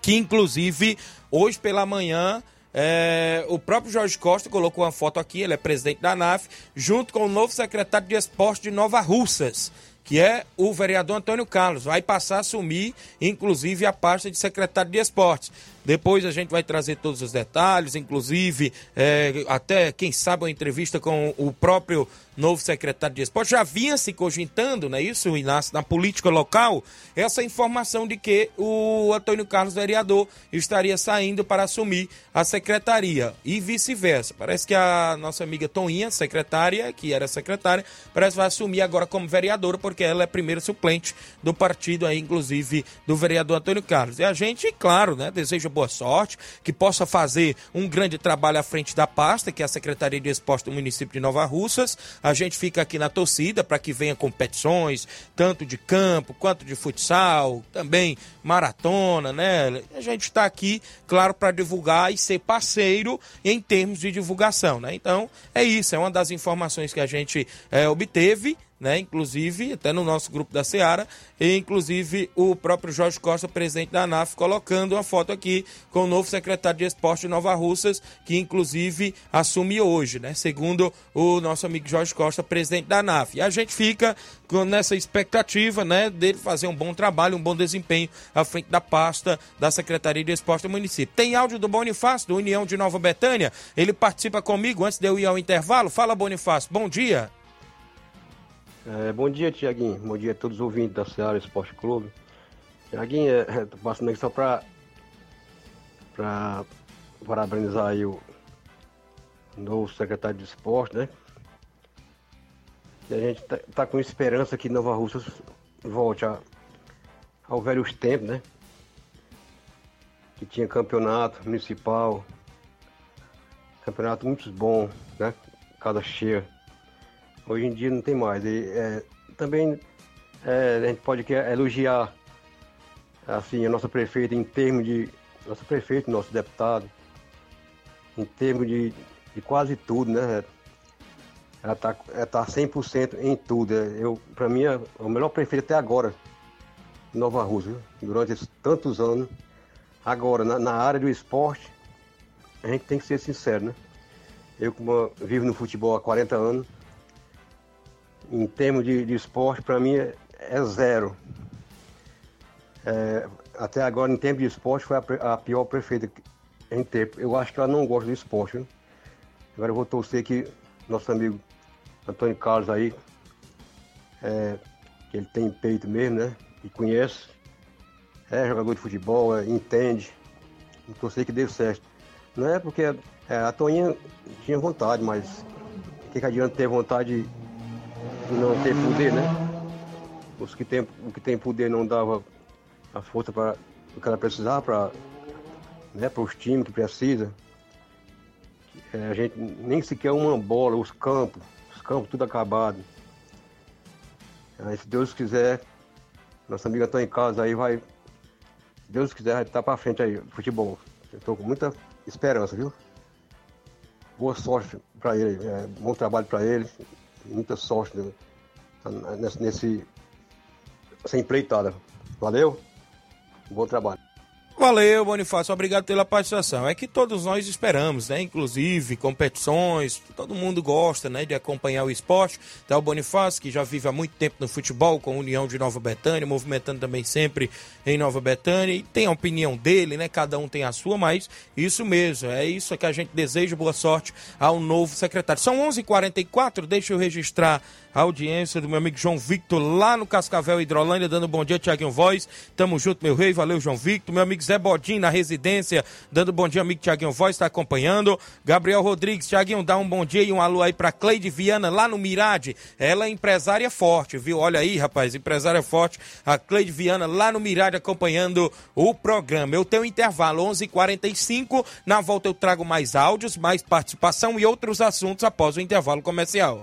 que inclusive hoje pela manhã é, o próprio Jorge Costa colocou uma foto aqui, ele é presidente da ANAF, junto com o novo secretário de Esporte de Nova Russas, que é o vereador Antônio Carlos. Vai passar a assumir, inclusive, a pasta de secretário de Esportes. Depois a gente vai trazer todos os detalhes, inclusive é, até, quem sabe, uma entrevista com o próprio novo secretário de esporte. Já vinha se cogitando, não é isso, Inácio, na política local, essa informação de que o Antônio Carlos, vereador, estaria saindo para assumir a secretaria e vice-versa. Parece que a nossa amiga Toninha, secretária, que era secretária, parece que vai assumir agora como vereadora, porque ela é primeira suplente do partido aí, inclusive, do vereador Antônio Carlos. E a gente, claro, né, deseja boa sorte, que possa fazer um grande trabalho à frente da pasta, que é a Secretaria de Esporte do município de Nova Russas. A gente fica aqui na torcida para que venha competições, tanto de campo quanto de futsal, também maratona, né? A gente está aqui, claro, para divulgar e ser parceiro em termos de divulgação, né? Então, é isso, é uma das informações que a gente é, obteve né? Inclusive, até no nosso grupo da Seara, e inclusive o próprio Jorge Costa, presidente da ANAF, colocando uma foto aqui com o novo secretário de Esporte de Nova Russas, que inclusive assume hoje, né? Segundo o nosso amigo Jorge Costa, presidente da ANAF. E a gente fica com, nessa expectativa, né, dele fazer um bom trabalho, um bom desempenho à frente da pasta da Secretaria de Esporte do município. Tem áudio do Bonifácio, do União de Nova Betânia. Ele participa comigo antes de eu ir ao intervalo. Fala, Bonifácio. Bom dia. É, bom dia, Tiaguinho. Bom dia a todos os ouvintes da Seara Esporte Clube. Tiaguinho, é, é, passando aqui só para para parabenizar aí o novo secretário de esporte, né? E a gente tá, tá com esperança que Nova Rússia volte a, ao velhos tempos, né? Que tinha campeonato municipal, campeonato muito bom, né? Cada cheia. Hoje em dia não tem mais. E, é, também é, a gente pode elogiar assim, a nossa prefeita em termos de. Nosso prefeito, nosso deputado, em termos de, de quase tudo, né? Ela tá 100% tá em tudo. É, eu, para mim, é o melhor prefeito até agora, Nova Rússia, durante tantos anos. Agora, na, na, área do esporte, a gente tem que ser sincero, né? Eu, como vivo no futebol há 40 anos, em termos de, de esporte, para mim é, zero. É, até agora, em termos de esporte, foi a, a, pior prefeita em tempo. Eu acho que ela não gosta do esporte. Agora eu vou torcer que nosso amigo Antônio Carlos aí, é, que ele tem peito mesmo, né? E conhece, é jogador de futebol, é, entende. Vou torcer que dê certo. Não é porque a Toninha tinha vontade, mas o que, que adianta ter vontade não ter poder, né? Os que tem, o que tem poder não dava a força para o que ela precisava para né, os times que precisa. É, a gente nem sequer uma bola, os campos, os campos tudo acabado. Aí, se Deus quiser, nossa amiga está em casa aí, vai. Se Deus quiser, vai estar para frente aí, futebol. Estou com muita esperança, viu? Boa sorte para ele, é, bom trabalho para ele muita sorte né? nesse, nesse, nessa empreitada. Valeu? Bom trabalho. Valeu, Bonifácio. Obrigado pela participação. É que todos nós esperamos, né? Inclusive, competições, todo mundo gosta, né? De acompanhar o esporte. Então, o Bonifácio, que já vive há muito tempo no futebol, com a União de Nova Betânia, movimentando também sempre em Nova Betânia. E tem a opinião dele, né? Cada um tem a sua, mas isso mesmo. É isso que a gente deseja. Boa sorte ao novo secretário. São 11:44 h 44 deixa eu registrar a audiência do meu amigo João Victor lá no Cascavel Hidrolândia, dando bom dia, Tiaguinho Voz. Tamo junto, meu rei. Valeu, João Victor. Meu amigo Zé Bodin na residência, dando bom dia, amigo Tiaguinho Voz, está acompanhando. Gabriel Rodrigues, Tiaguinho, dá um bom dia e um alô aí pra Cleide Viana, lá no Mirade. Ela é empresária forte, viu? Olha aí, rapaz, empresária forte. A Cleide Viana, lá no Mirade, acompanhando o programa. Eu tenho intervalo 11:45 h 45 Na volta eu trago mais áudios, mais participação e outros assuntos após o intervalo comercial.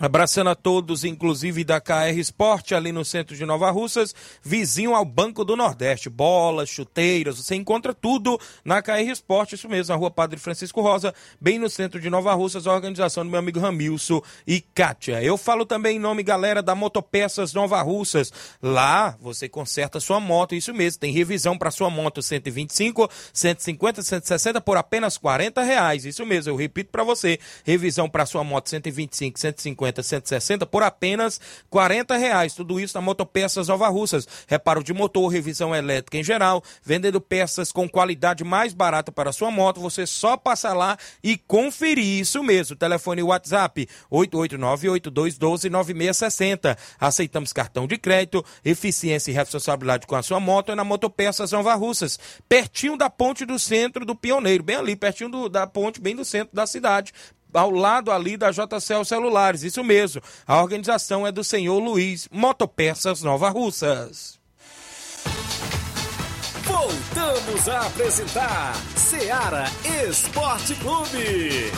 Abraçando a todos, inclusive da KR Esporte, ali no centro de Nova Russas, vizinho ao Banco do Nordeste. Bolas, chuteiras, você encontra tudo na KR Esporte, isso mesmo, na rua Padre Francisco Rosa, bem no centro de Nova Russas, a organização do meu amigo Ramilson e Kátia. Eu falo também em nome, galera, da Motopeças Nova Russas. Lá você conserta sua moto, isso mesmo, tem revisão para sua moto 125, 150, 160 por apenas 40 reais. Isso mesmo, eu repito para você, revisão para sua moto 125, 150 150, 160 por apenas 40 reais. Tudo isso na Motopeças Nova Russas. Reparo de motor, revisão elétrica em geral, vendendo peças com qualidade mais barata para sua moto. Você só passa lá e conferir isso mesmo. Telefone WhatsApp 889-8212-9660. Aceitamos cartão de crédito, eficiência e responsabilidade com a sua moto é na Motopeças Nova Russas. Pertinho da ponte do centro do Pioneiro, bem ali, pertinho do, da ponte, bem do centro da cidade ao lado ali da JCL Celulares. Isso mesmo. A organização é do senhor Luiz Motopeças Nova Russas. Voltamos a apresentar Seara Esporte Clube.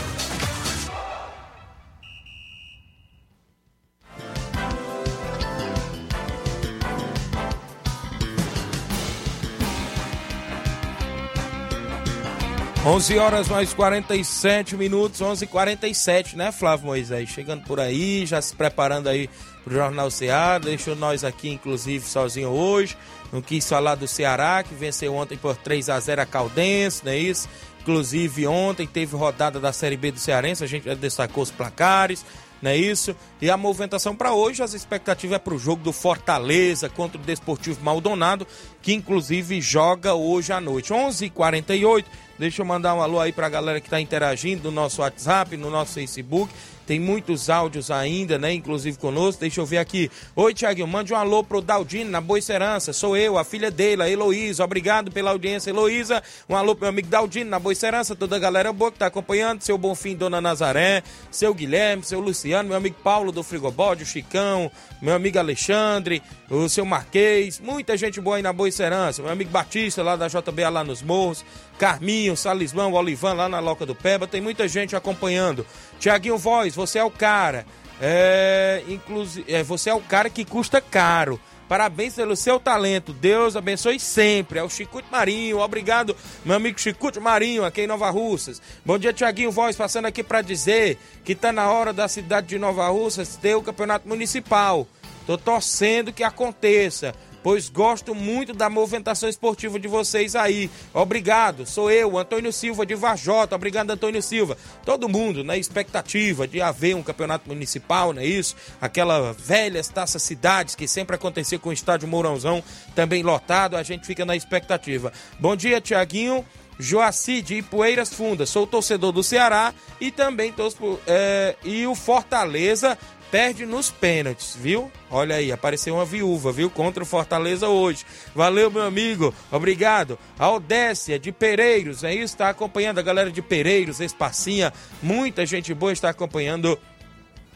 11 horas mais 47 minutos, 11 h 47 né, Flávio Moisés? Chegando por aí, já se preparando aí pro Jornal Ceará, deixou nós aqui, inclusive, sozinho hoje. Não quis falar do Ceará, que venceu ontem por 3 a 0 a Caldense, não é isso? Inclusive, ontem teve rodada da Série B do Cearense, a gente já destacou os placares não é isso? E a movimentação para hoje, as expectativas é para o jogo do Fortaleza contra o Desportivo Maldonado, que inclusive joga hoje à noite. 11 h 48 Deixa eu mandar um alô aí para a galera que está interagindo no nosso WhatsApp, no nosso Facebook. Tem muitos áudios ainda, né? Inclusive conosco. Deixa eu ver aqui. Oi, Tiaguinho, mande um alô pro Daldino na Boa Serança. Sou eu, a filha dele, a Heloísa. Obrigado pela audiência, Heloísa. Um alô pro meu amigo Daldino na Boa Serança. Toda a galera boa que tá acompanhando. Seu Bonfim, Dona Nazaré. Seu Guilherme, seu Luciano, meu amigo Paulo do Frigobode, o Chicão, meu amigo Alexandre, o seu Marquês. Muita gente boa aí na Boa Serança. Meu amigo Batista lá da JBA lá nos Morros. Carminho, Salismão, Olivan lá na Loca do Peba. Tem muita gente acompanhando. Tiaguinho Voz, você é o cara. É, inclusive, é, você é o cara que custa caro. Parabéns pelo seu talento. Deus abençoe sempre. É o Chicute Marinho. Obrigado, meu amigo Chicute Marinho, aqui em Nova Russas. Bom dia, Tiaguinho Voz, passando aqui para dizer que tá na hora da cidade de Nova Russas ter o campeonato municipal. Tô torcendo que aconteça pois gosto muito da movimentação esportiva de vocês aí. Obrigado, sou eu, Antônio Silva de Vajota. Obrigado, Antônio Silva. Todo mundo na expectativa de haver um campeonato municipal, não é isso? Aquela velhas taças cidades que sempre acontecia com o estádio Mourãozão também lotado, a gente fica na expectativa. Bom dia, Tiaguinho. Joaci de Ipueiras Fundas, sou torcedor do Ceará e também torço é, e o Fortaleza perde nos pênaltis, viu? Olha aí, apareceu uma viúva, viu? Contra o Fortaleza hoje. Valeu, meu amigo. Obrigado. A Odécia de Pereiros, é isso? Está acompanhando a galera de Pereiros, Espacinha. Muita gente boa está acompanhando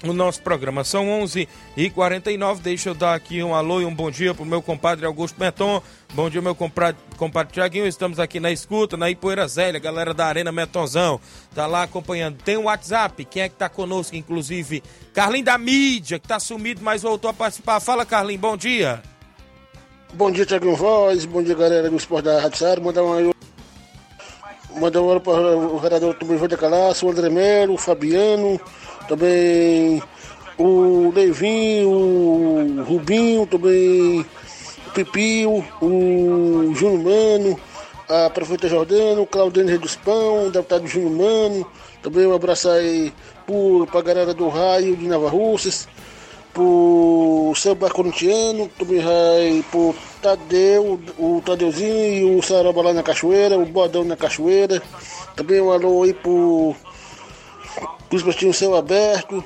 o nosso programa. São 11 e 49 Deixa eu dar aqui um alô e um bom dia pro meu compadre Augusto Meton. Bom dia, meu compadre, Tiaguinho. Estamos aqui na escuta, na Ipoeira Zélia, galera da Arena Metonzão. Tá lá acompanhando. Tem o um WhatsApp. Quem é que tá conosco, inclusive? Carlinho da mídia, que tá sumido, mas voltou a participar. Fala, Carlinho, bom dia. Bom dia, Tiaguinho Voz. Bom dia, galera do Esporte da Rádio. Mandar um Mandar um para o vereador Tomás de Calaço, o André Melo, o Fabiano também o Levinho, o Rubinho, também Pipio, o Júnior Mano, a prefeita Jordano, o Claudênio Rei dos Pão, o deputado Júnior Mano, também um abraço aí para a galera do Raio de Nova Russas, pro seu Corintiano, também aí pro Tadeu, o Tadeuzinho e o Saroba lá na Cachoeira, o Bodão na Cachoeira, também um alô aí pro os postinhos céu aberto,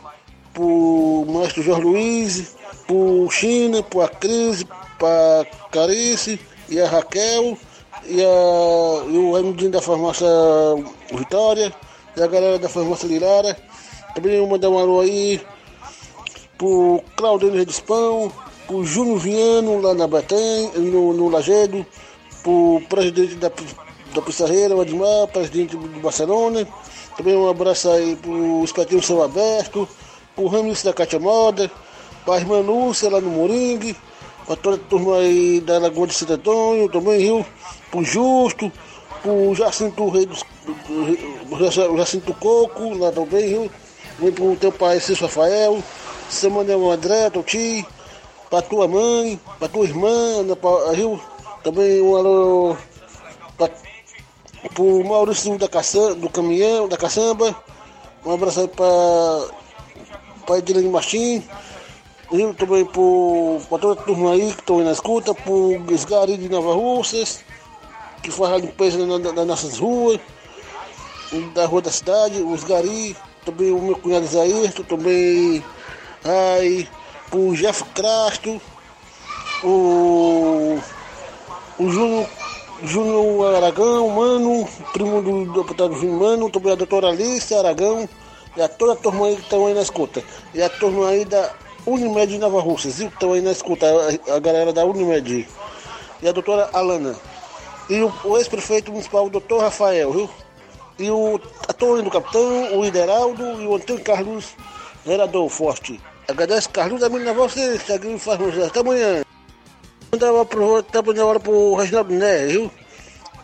para o maestro Jorge Luiz, para o China, para a Cris, para a Carice e a Raquel e, a, e o Emidinho da farmácia Vitória e a galera da farmácia Lirara. Também vou mandar um alô aí pro Claudino Redispão, pro Júnior Viano lá na Betém, no, no Lagedo, pro presidente da, da Pissarreira, o Admar, presidente do Barcelona, também um abraço aí pro Espetinho Céu Aberto, pro Ramires da Cátia Moda, pra irmã Lúcia lá no Moringue, pra toda a turma aí da Lagoa de Santo Antônio, também, viu? Pro Justo, pro Jacinto Rei dos. do- Jacinto Coco, lá também, viu? Vem pro teu pai Cício Rafael, Samuel André, teu tio, pra tua mãe, pra tua irmã, Ana Pa- viu? Também um alô pra, pro Maurício da Caçamba, do caminhão, da caçamba. Um abraço aí pra, pra Edilene Martins. Viu? Também pro, pra toda a turma aí que estão na escuta, pro Esgari de Nova Russas, que faz a limpeza na- na- das nossas ruas, da rua da cidade, os Gari, também o meu cunhado Isaíto, também aí pro Jeff Crasto, o, o Júnior, Júnior Aragão, Mano, primo do do deputado Júnior Mano, também a doutora Alice Aragão, e a toda a turma aí que estão aí na escuta. E a turma aí da Unimed Nova? Que estão aí na escuta, a, a galera da Unimed. E a doutora Alana. E o, o ex-prefeito municipal, o doutor Rafael, viu? E o Antônio do Capitão, o Ideraldo e o Antônio Carlos, vereador forte. Agradece Carlos, também na você, Thiaguinho faz Até amanhã. Mandava pro, mandando hora pro Reginaldo Né, viu?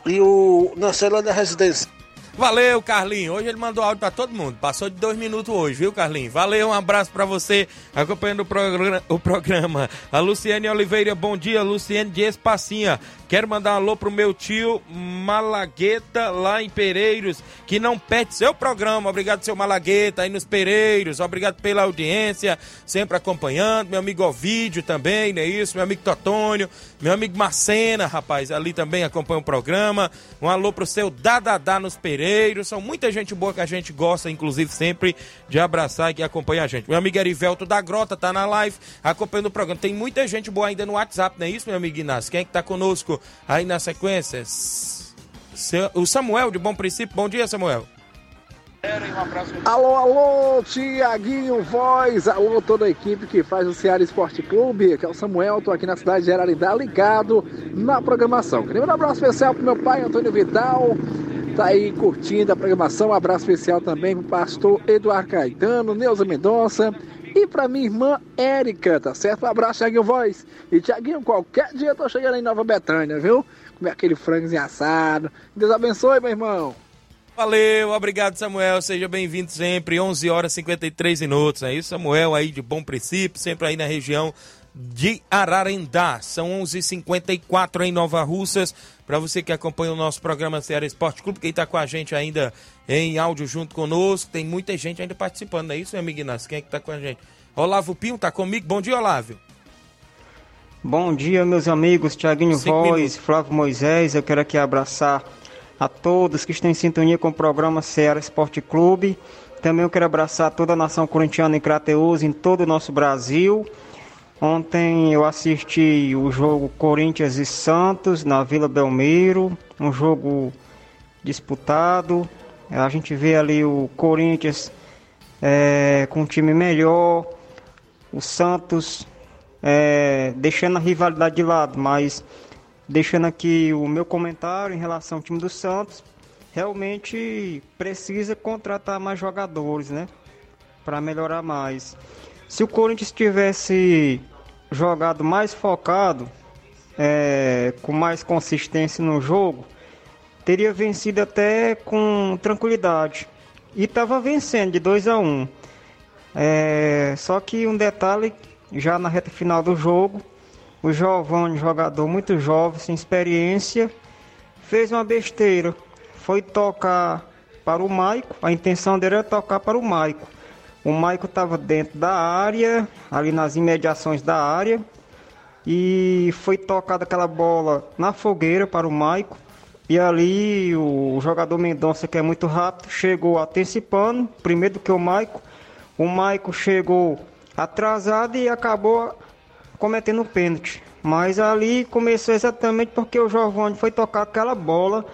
E o Marcelo da Residência. Valeu, Carlinho. Hoje ele mandou áudio pra todo mundo. Passou de dois minutos hoje, viu, Carlinho? Valeu, um abraço pra você acompanhando o, progra- o programa. A Luciane Oliveira, bom dia. Luciane de Espacinha. Quero mandar um alô pro meu tio Malagueta, lá em Pereiros, que não perde seu programa. Obrigado, seu Malagueta, aí nos Pereiros. Obrigado pela audiência, sempre acompanhando. Meu amigo Ovídio também, não é isso? Meu amigo Totônio, meu amigo Marcena, rapaz, ali também acompanha o programa. Um alô pro seu Dadadá nos Pereiros. São muita gente boa que a gente gosta, inclusive, sempre de abraçar e que acompanha a gente. Meu amigo Erivelto da Grota tá na live, acompanhando o programa. Tem muita gente boa ainda no WhatsApp, não é isso, meu amigo Inácio? Quem é que tá conosco aí na sequência? O Samuel de Bom Princípio. Bom dia, Samuel. Alô, alô, Tiaguinho Voz, alô toda a equipe que faz o Ceará Esporte Clube, que é o Samuel, tô aqui na cidade de Ararindá, ligado na programação. Queria um abraço especial pro meu pai, Antônio Vidal, tá aí curtindo a programação, um abraço especial também pro pastor Eduardo Caetano, Neuza Mendonça e pra minha irmã Érica, tá certo? Um abraço, Tiaguinho Voz. E Tiaguinho, qualquer dia eu tô chegando em Nova Betânia, viu? Comer aquele frangozinho assado. Deus abençoe, meu irmão. Valeu, obrigado Samuel, seja bem-vindo sempre, 11 horas e 53 minutos, é isso Samuel aí de Bom Princípio, sempre aí na região de Ararendá, são 11h54 em Nova Russas, para você que acompanha o nosso programa Ceará Esporte Clube, quem está com a gente ainda em áudio junto conosco, tem muita gente ainda participando, não é isso meu amigo Inácio, quem é que está com a gente? Olavo Pinho tá comigo, bom dia Olávio. Bom dia, meus amigos, Tiaguinho Voz, minutos. Flávio Moisés. Eu quero aqui abraçar a todos que estão em sintonia com o programa Ceará Esporte Clube. Também eu quero abraçar toda a nação corintiana em Crateus, em todo o nosso Brasil. Ontem eu assisti o jogo Corinthians e Santos na Vila Belmiro, um jogo disputado. A gente vê ali o Corinthians eh, com um time melhor, o Santos é, deixando a rivalidade de lado, mas deixando aqui o meu comentário em relação ao time do Santos, realmente precisa contratar mais jogadores, né? Para melhorar mais. Se o Corinthians tivesse jogado mais focado, é, com mais consistência no jogo, teria vencido até com tranquilidade. E estava vencendo de 2 a 1 um. É, só que um detalhe, já na reta final do jogo, o Giovanni, jogador muito jovem, sem experiência, fez uma besteira. Foi tocar para o Maico, a intenção dele era tocar para o Maico. O Maico estava dentro da área, ali nas imediações da área, e foi tocada aquela bola na fogueira para o Maico. E ali o jogador Mendonça, que é muito rápido, chegou antecipando, primeiro do que o Maico. O Maico chegou atrasado e acabou cometendo um pênalti. Mas ali começou exatamente porque o Giovanni foi tocar aquela bola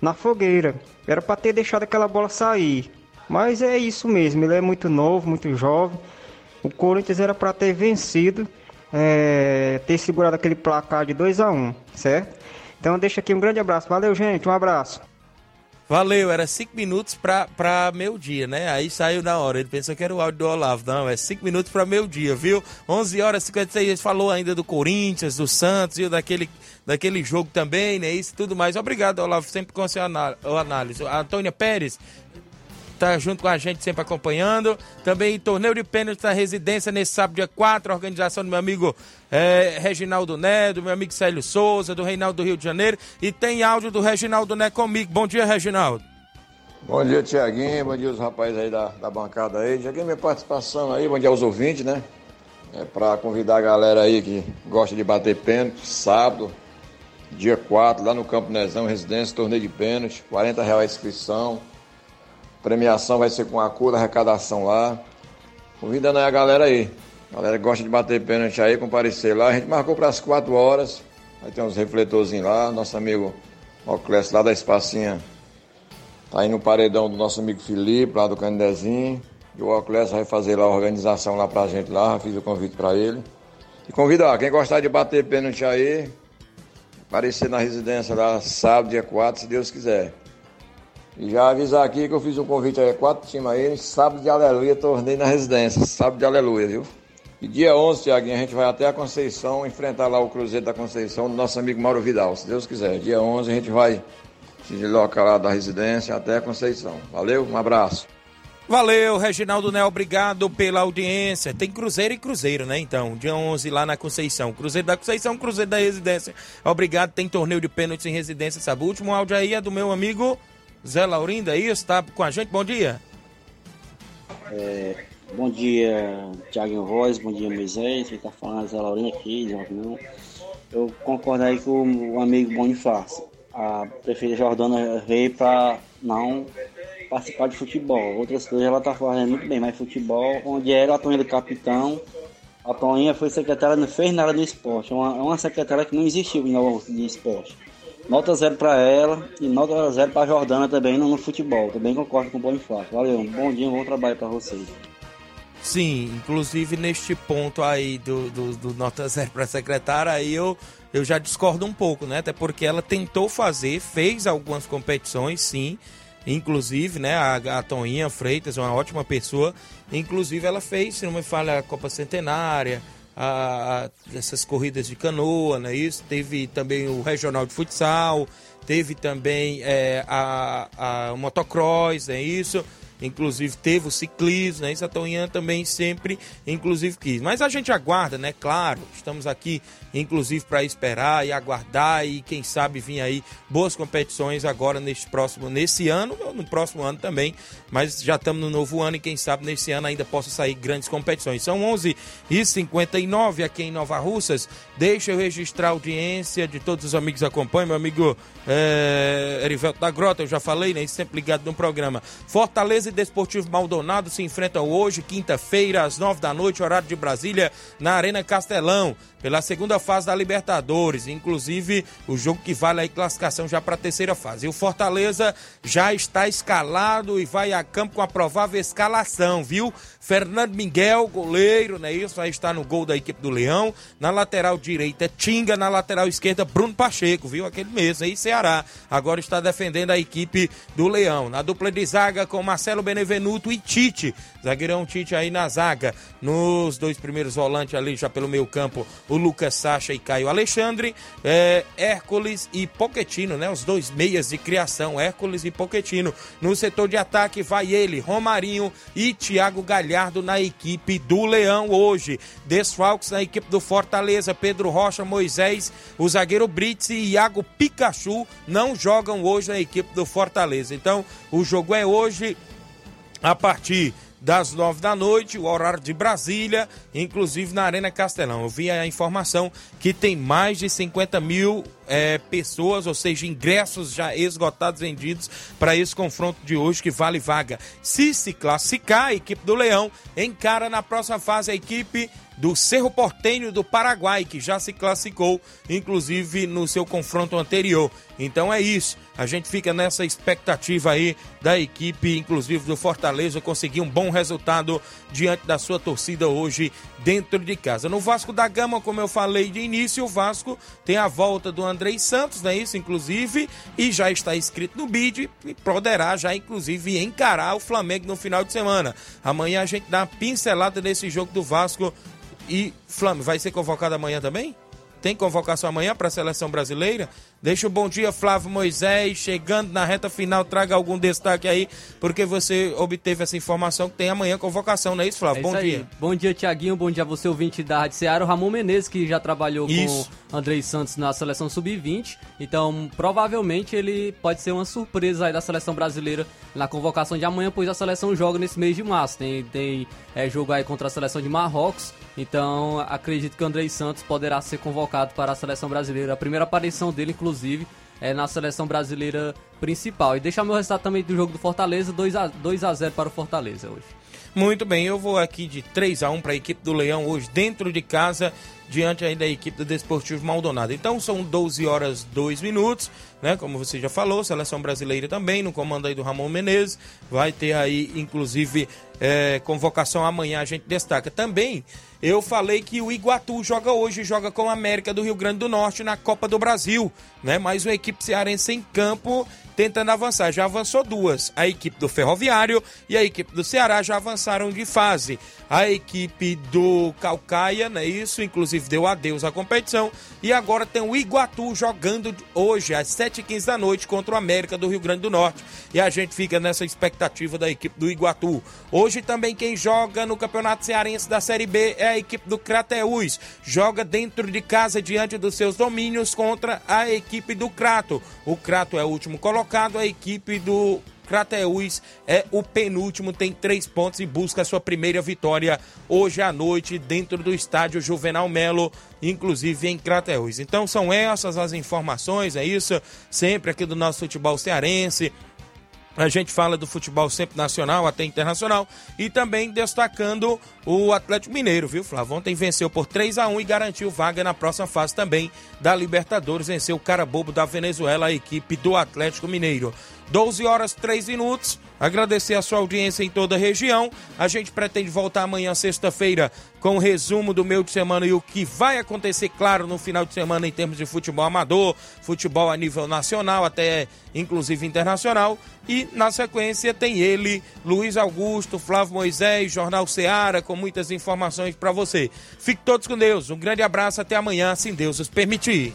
na fogueira. Era para ter deixado aquela bola sair. Mas é isso mesmo, ele é muito novo, muito jovem. O Corinthians era para ter vencido, é, ter segurado aquele placar de 2 a 1 certo? Então deixa aqui um grande abraço. Valeu, gente, um abraço. Valeu, era cinco minutos pra, pra meio dia, né? Aí saiu na hora. Ele pensou que era o áudio do Olavo. Não, é cinco minutos pra meio dia, viu? 11 horas e 56. Ele falou ainda do Corinthians, do Santos, viu? Daquele, daquele jogo também, né? Isso tudo mais. Obrigado, Olavo, sempre com a sua análise. Antônia Pérez tá junto com a gente, sempre acompanhando. Também torneio de pênalti na residência nesse sábado, dia 4, organização do meu amigo é, Reginaldo Né, do meu amigo Célio Souza, do Reinaldo do Rio de Janeiro. E tem áudio do Reginaldo Né comigo. Bom dia, Reginaldo. Bom dia, Tiaguinho. Bom dia, os rapazes aí da, da bancada aí. Tiaguinho, minha participação aí. Bom dia aos ouvintes, né? É para convidar a galera aí que gosta de bater pênalti, sábado, dia 4, lá no Campo Nezão, residência, torneio de pênalti, 40 reais a inscrição. Premiação vai ser com a cor da arrecadação lá. Convidando aí a galera aí. A galera gosta de bater pênalti aí, comparecer lá. A gente marcou para as 4 horas. Aí tem uns refletorzinhos lá. Nosso amigo Oclés lá da Espacinha tá aí no paredão do nosso amigo Felipe, lá do Candezinho. E o Oclés vai fazer lá a organização lá pra gente lá. Fiz o convite para ele. E convidar, quem gostar de bater pênalti aí, aparecer na residência lá sábado, dia 4, se Deus quiser. E já avisar aqui que eu fiz um convite a quatro times aí, sábado de aleluia, torneio na residência, sábado de aleluia, viu? E dia 11, Tiaguinho, a gente vai até a Conceição enfrentar lá o Cruzeiro da Conceição do nosso amigo Mauro Vidal, se Deus quiser. Dia 11 a gente vai se deslocar lá da residência até a Conceição. Valeu, um abraço. Valeu, Reginaldo Né, obrigado pela audiência. Tem Cruzeiro e Cruzeiro, né? Então, dia 11 lá na Conceição. Cruzeiro da Conceição, Cruzeiro da Residência. Obrigado, tem torneio de pênaltis em residência, sabe? O último áudio aí é do meu amigo Zé Laurindo, é isso? Tá com a gente? Bom dia. É, bom dia, Tiago Voz, bom dia, Moisés. Quem tá falando Zé Laurindo aqui. Eu concordo aí com o amigo Bonifácio. A prefeita Jordana veio para não participar de futebol. Outras coisas ela tá fazendo muito bem, mas futebol, onde era a Toninha do capitão, a Toninha foi secretária, não fez nada no esporte. É uma, é uma secretária que não existiu no, no esporte. Nota zero para ela e nota zero para Jordana também no, no, futebol. Também concordo com o Bonifácio. Valeu, um bom dia, bom trabalho para vocês. Sim, inclusive neste ponto aí do, do, do nota zero para secretária, aí eu, eu já discordo um pouco, né? Até porque ela tentou fazer, fez algumas competições, sim. Inclusive, né, a, a Toninha Freitas, uma ótima pessoa. Inclusive, ela fez, se não me falha, a Copa Centenária, a, a, essas corridas de canoa, né? Isso teve também o regional de futsal, teve também é, a, a motocross, é isso. Inclusive teve o ciclismo, né? Isso a Toninha também sempre, inclusive quis. Mas a gente aguarda, né? Claro, estamos aqui inclusive para esperar e aguardar e quem sabe vir aí boas competições agora neste próximo, nesse ano, ou no próximo ano também, mas já estamos no novo ano e quem sabe nesse ano ainda possa sair grandes competições. São 11 e 59 aqui em Nova Russas. Deixa eu registrar a audiência de todos os amigos que acompanham, meu amigo é, Erivelto da Grota, eu já falei, né? Sempre ligado no programa. Fortaleza e Desportivo Maldonado se enfrentam hoje, quinta-feira, às nove da noite, horário de Brasília, na Arena Castelão pela segunda fase da Libertadores, inclusive o jogo que vale a classificação já para a terceira fase. E o Fortaleza já está escalado e vai a campo com a provável escalação, viu? Fernando Miguel, goleiro, né? Isso vai estar no gol da equipe do Leão. Na lateral direita, Tinga. Na lateral esquerda, Bruno Pacheco, viu? Aquele mesmo aí, Ceará. Agora está defendendo a equipe do Leão. Na dupla de zaga com Marcelo Benevenuto e Tite. Zagueirão Tite aí na zaga. Nos dois primeiros volantes ali, já pelo meio campo, o Lucas Sacha e Caio Alexandre. É, Hércules e Poquetino, né? Os dois meias de criação, Hércules e Poquetino. No setor de ataque vai ele, Romarinho e Thiago Galhardo na equipe do Leão hoje. Desfalques na equipe do Fortaleza, Pedro Rocha, Moisés, o zagueiro Brits e Iago Pikachu não jogam hoje na equipe do Fortaleza. Então, o jogo é hoje a partir das nove da noite, o horário de Brasília, inclusive na Arena Castelão. Eu vi a informação que tem mais de 50 mil é, pessoas, ou seja, ingressos já esgotados, vendidos para esse confronto de hoje que vale vaga. Se se classificar, a equipe do Leão encara na próxima fase a equipe do Cerro Portenho do Paraguai, que já se classificou, inclusive no seu confronto anterior. Então é isso. A gente fica nessa expectativa aí da equipe, inclusive do Fortaleza, conseguir um bom resultado diante da sua torcida hoje dentro de casa. No Vasco da Gama, como eu falei de início, o Vasco tem a volta do Andrei Santos, é isso? Inclusive, e já está inscrito no BID e poderá já, inclusive, encarar o Flamengo no final de semana. Amanhã a gente dá uma pincelada nesse jogo do Vasco e Flamengo. Vai ser convocado amanhã também? Tem convocação amanhã para a seleção brasileira? Deixa o bom dia, Flávio Moisés. Chegando na reta final, traga algum destaque aí, porque você obteve essa informação que tem amanhã convocação, não é isso, Flávio? É bom dia. Bom dia, Tiaguinho. Bom dia a você, ouvinte da Rádio Seara. O Ramon Menezes, que já trabalhou Isso. com Andrei Santos na seleção sub-20. Então, provavelmente ele pode ser uma surpresa aí da seleção brasileira na convocação de amanhã, pois a seleção joga nesse mês de março. Tem, tem é, jogo aí contra a seleção de Marrocos. Então, acredito que o Andrei Santos poderá ser convocado para a seleção brasileira. A primeira aparição dele, inclusive, é na seleção brasileira principal. E deixar meu resultado também do jogo do Fortaleza, 2 a 2 a 0 para o Fortaleza hoje. Muito bem, eu vou aqui de 3 a 1 para a equipe do Leão hoje, dentro de casa, diante aí da equipe do Desportivo Maldonado. Então são 12 horas 2 minutos, né? Como você já falou, seleção brasileira também, no comando aí do Ramon Menezes. Vai ter aí, inclusive, é, convocação amanhã, a gente destaca. Também eu falei que o Iguatu joga hoje, joga com a América do Rio Grande do Norte na Copa do Brasil, né? Mais uma equipe cearense em campo tentando avançar. Já avançou duas. A equipe do Ferroviário e a equipe do Ceará já avançaram de fase. A equipe do Calcaia, não é isso? Inclusive deu adeus à competição. E agora tem o Iguatu jogando hoje, às 7h15 da noite, contra o América do Rio Grande do Norte. E a gente fica nessa expectativa da equipe do Iguatu. Hoje também quem joga no Campeonato Cearense da Série B é a equipe do Crateús. Joga dentro de casa, diante dos seus domínios, contra a equipe do Crato. O Crato é o último colocado, a equipe do Crateús é o penúltimo, tem três pontos e busca sua primeira vitória hoje à noite dentro do estádio Juvenal Melo, inclusive em Crateús. Então são essas as informações, é isso, sempre aqui do nosso futebol cearense. A gente fala do futebol sempre nacional, até internacional, e também destacando o Atlético Mineiro, viu, Flávio? Ontem venceu por 3 a 1 e garantiu vaga na próxima fase também da Libertadores. Venceu o cara bobo da Venezuela, a equipe do Atlético Mineiro. 12 horas 3 minutos. Agradecer a sua audiência em toda a região. A gente pretende voltar amanhã, sexta-feira, com o resumo do meio de semana e o que vai acontecer, claro, no final de semana em termos de futebol amador, futebol a nível nacional, até inclusive internacional. E na sequência tem ele, Luiz Augusto, Flávio Moisés, Jornal Seara, com muitas informações para você. Fique todos com Deus. Um grande abraço, até amanhã, se Deus os permitir.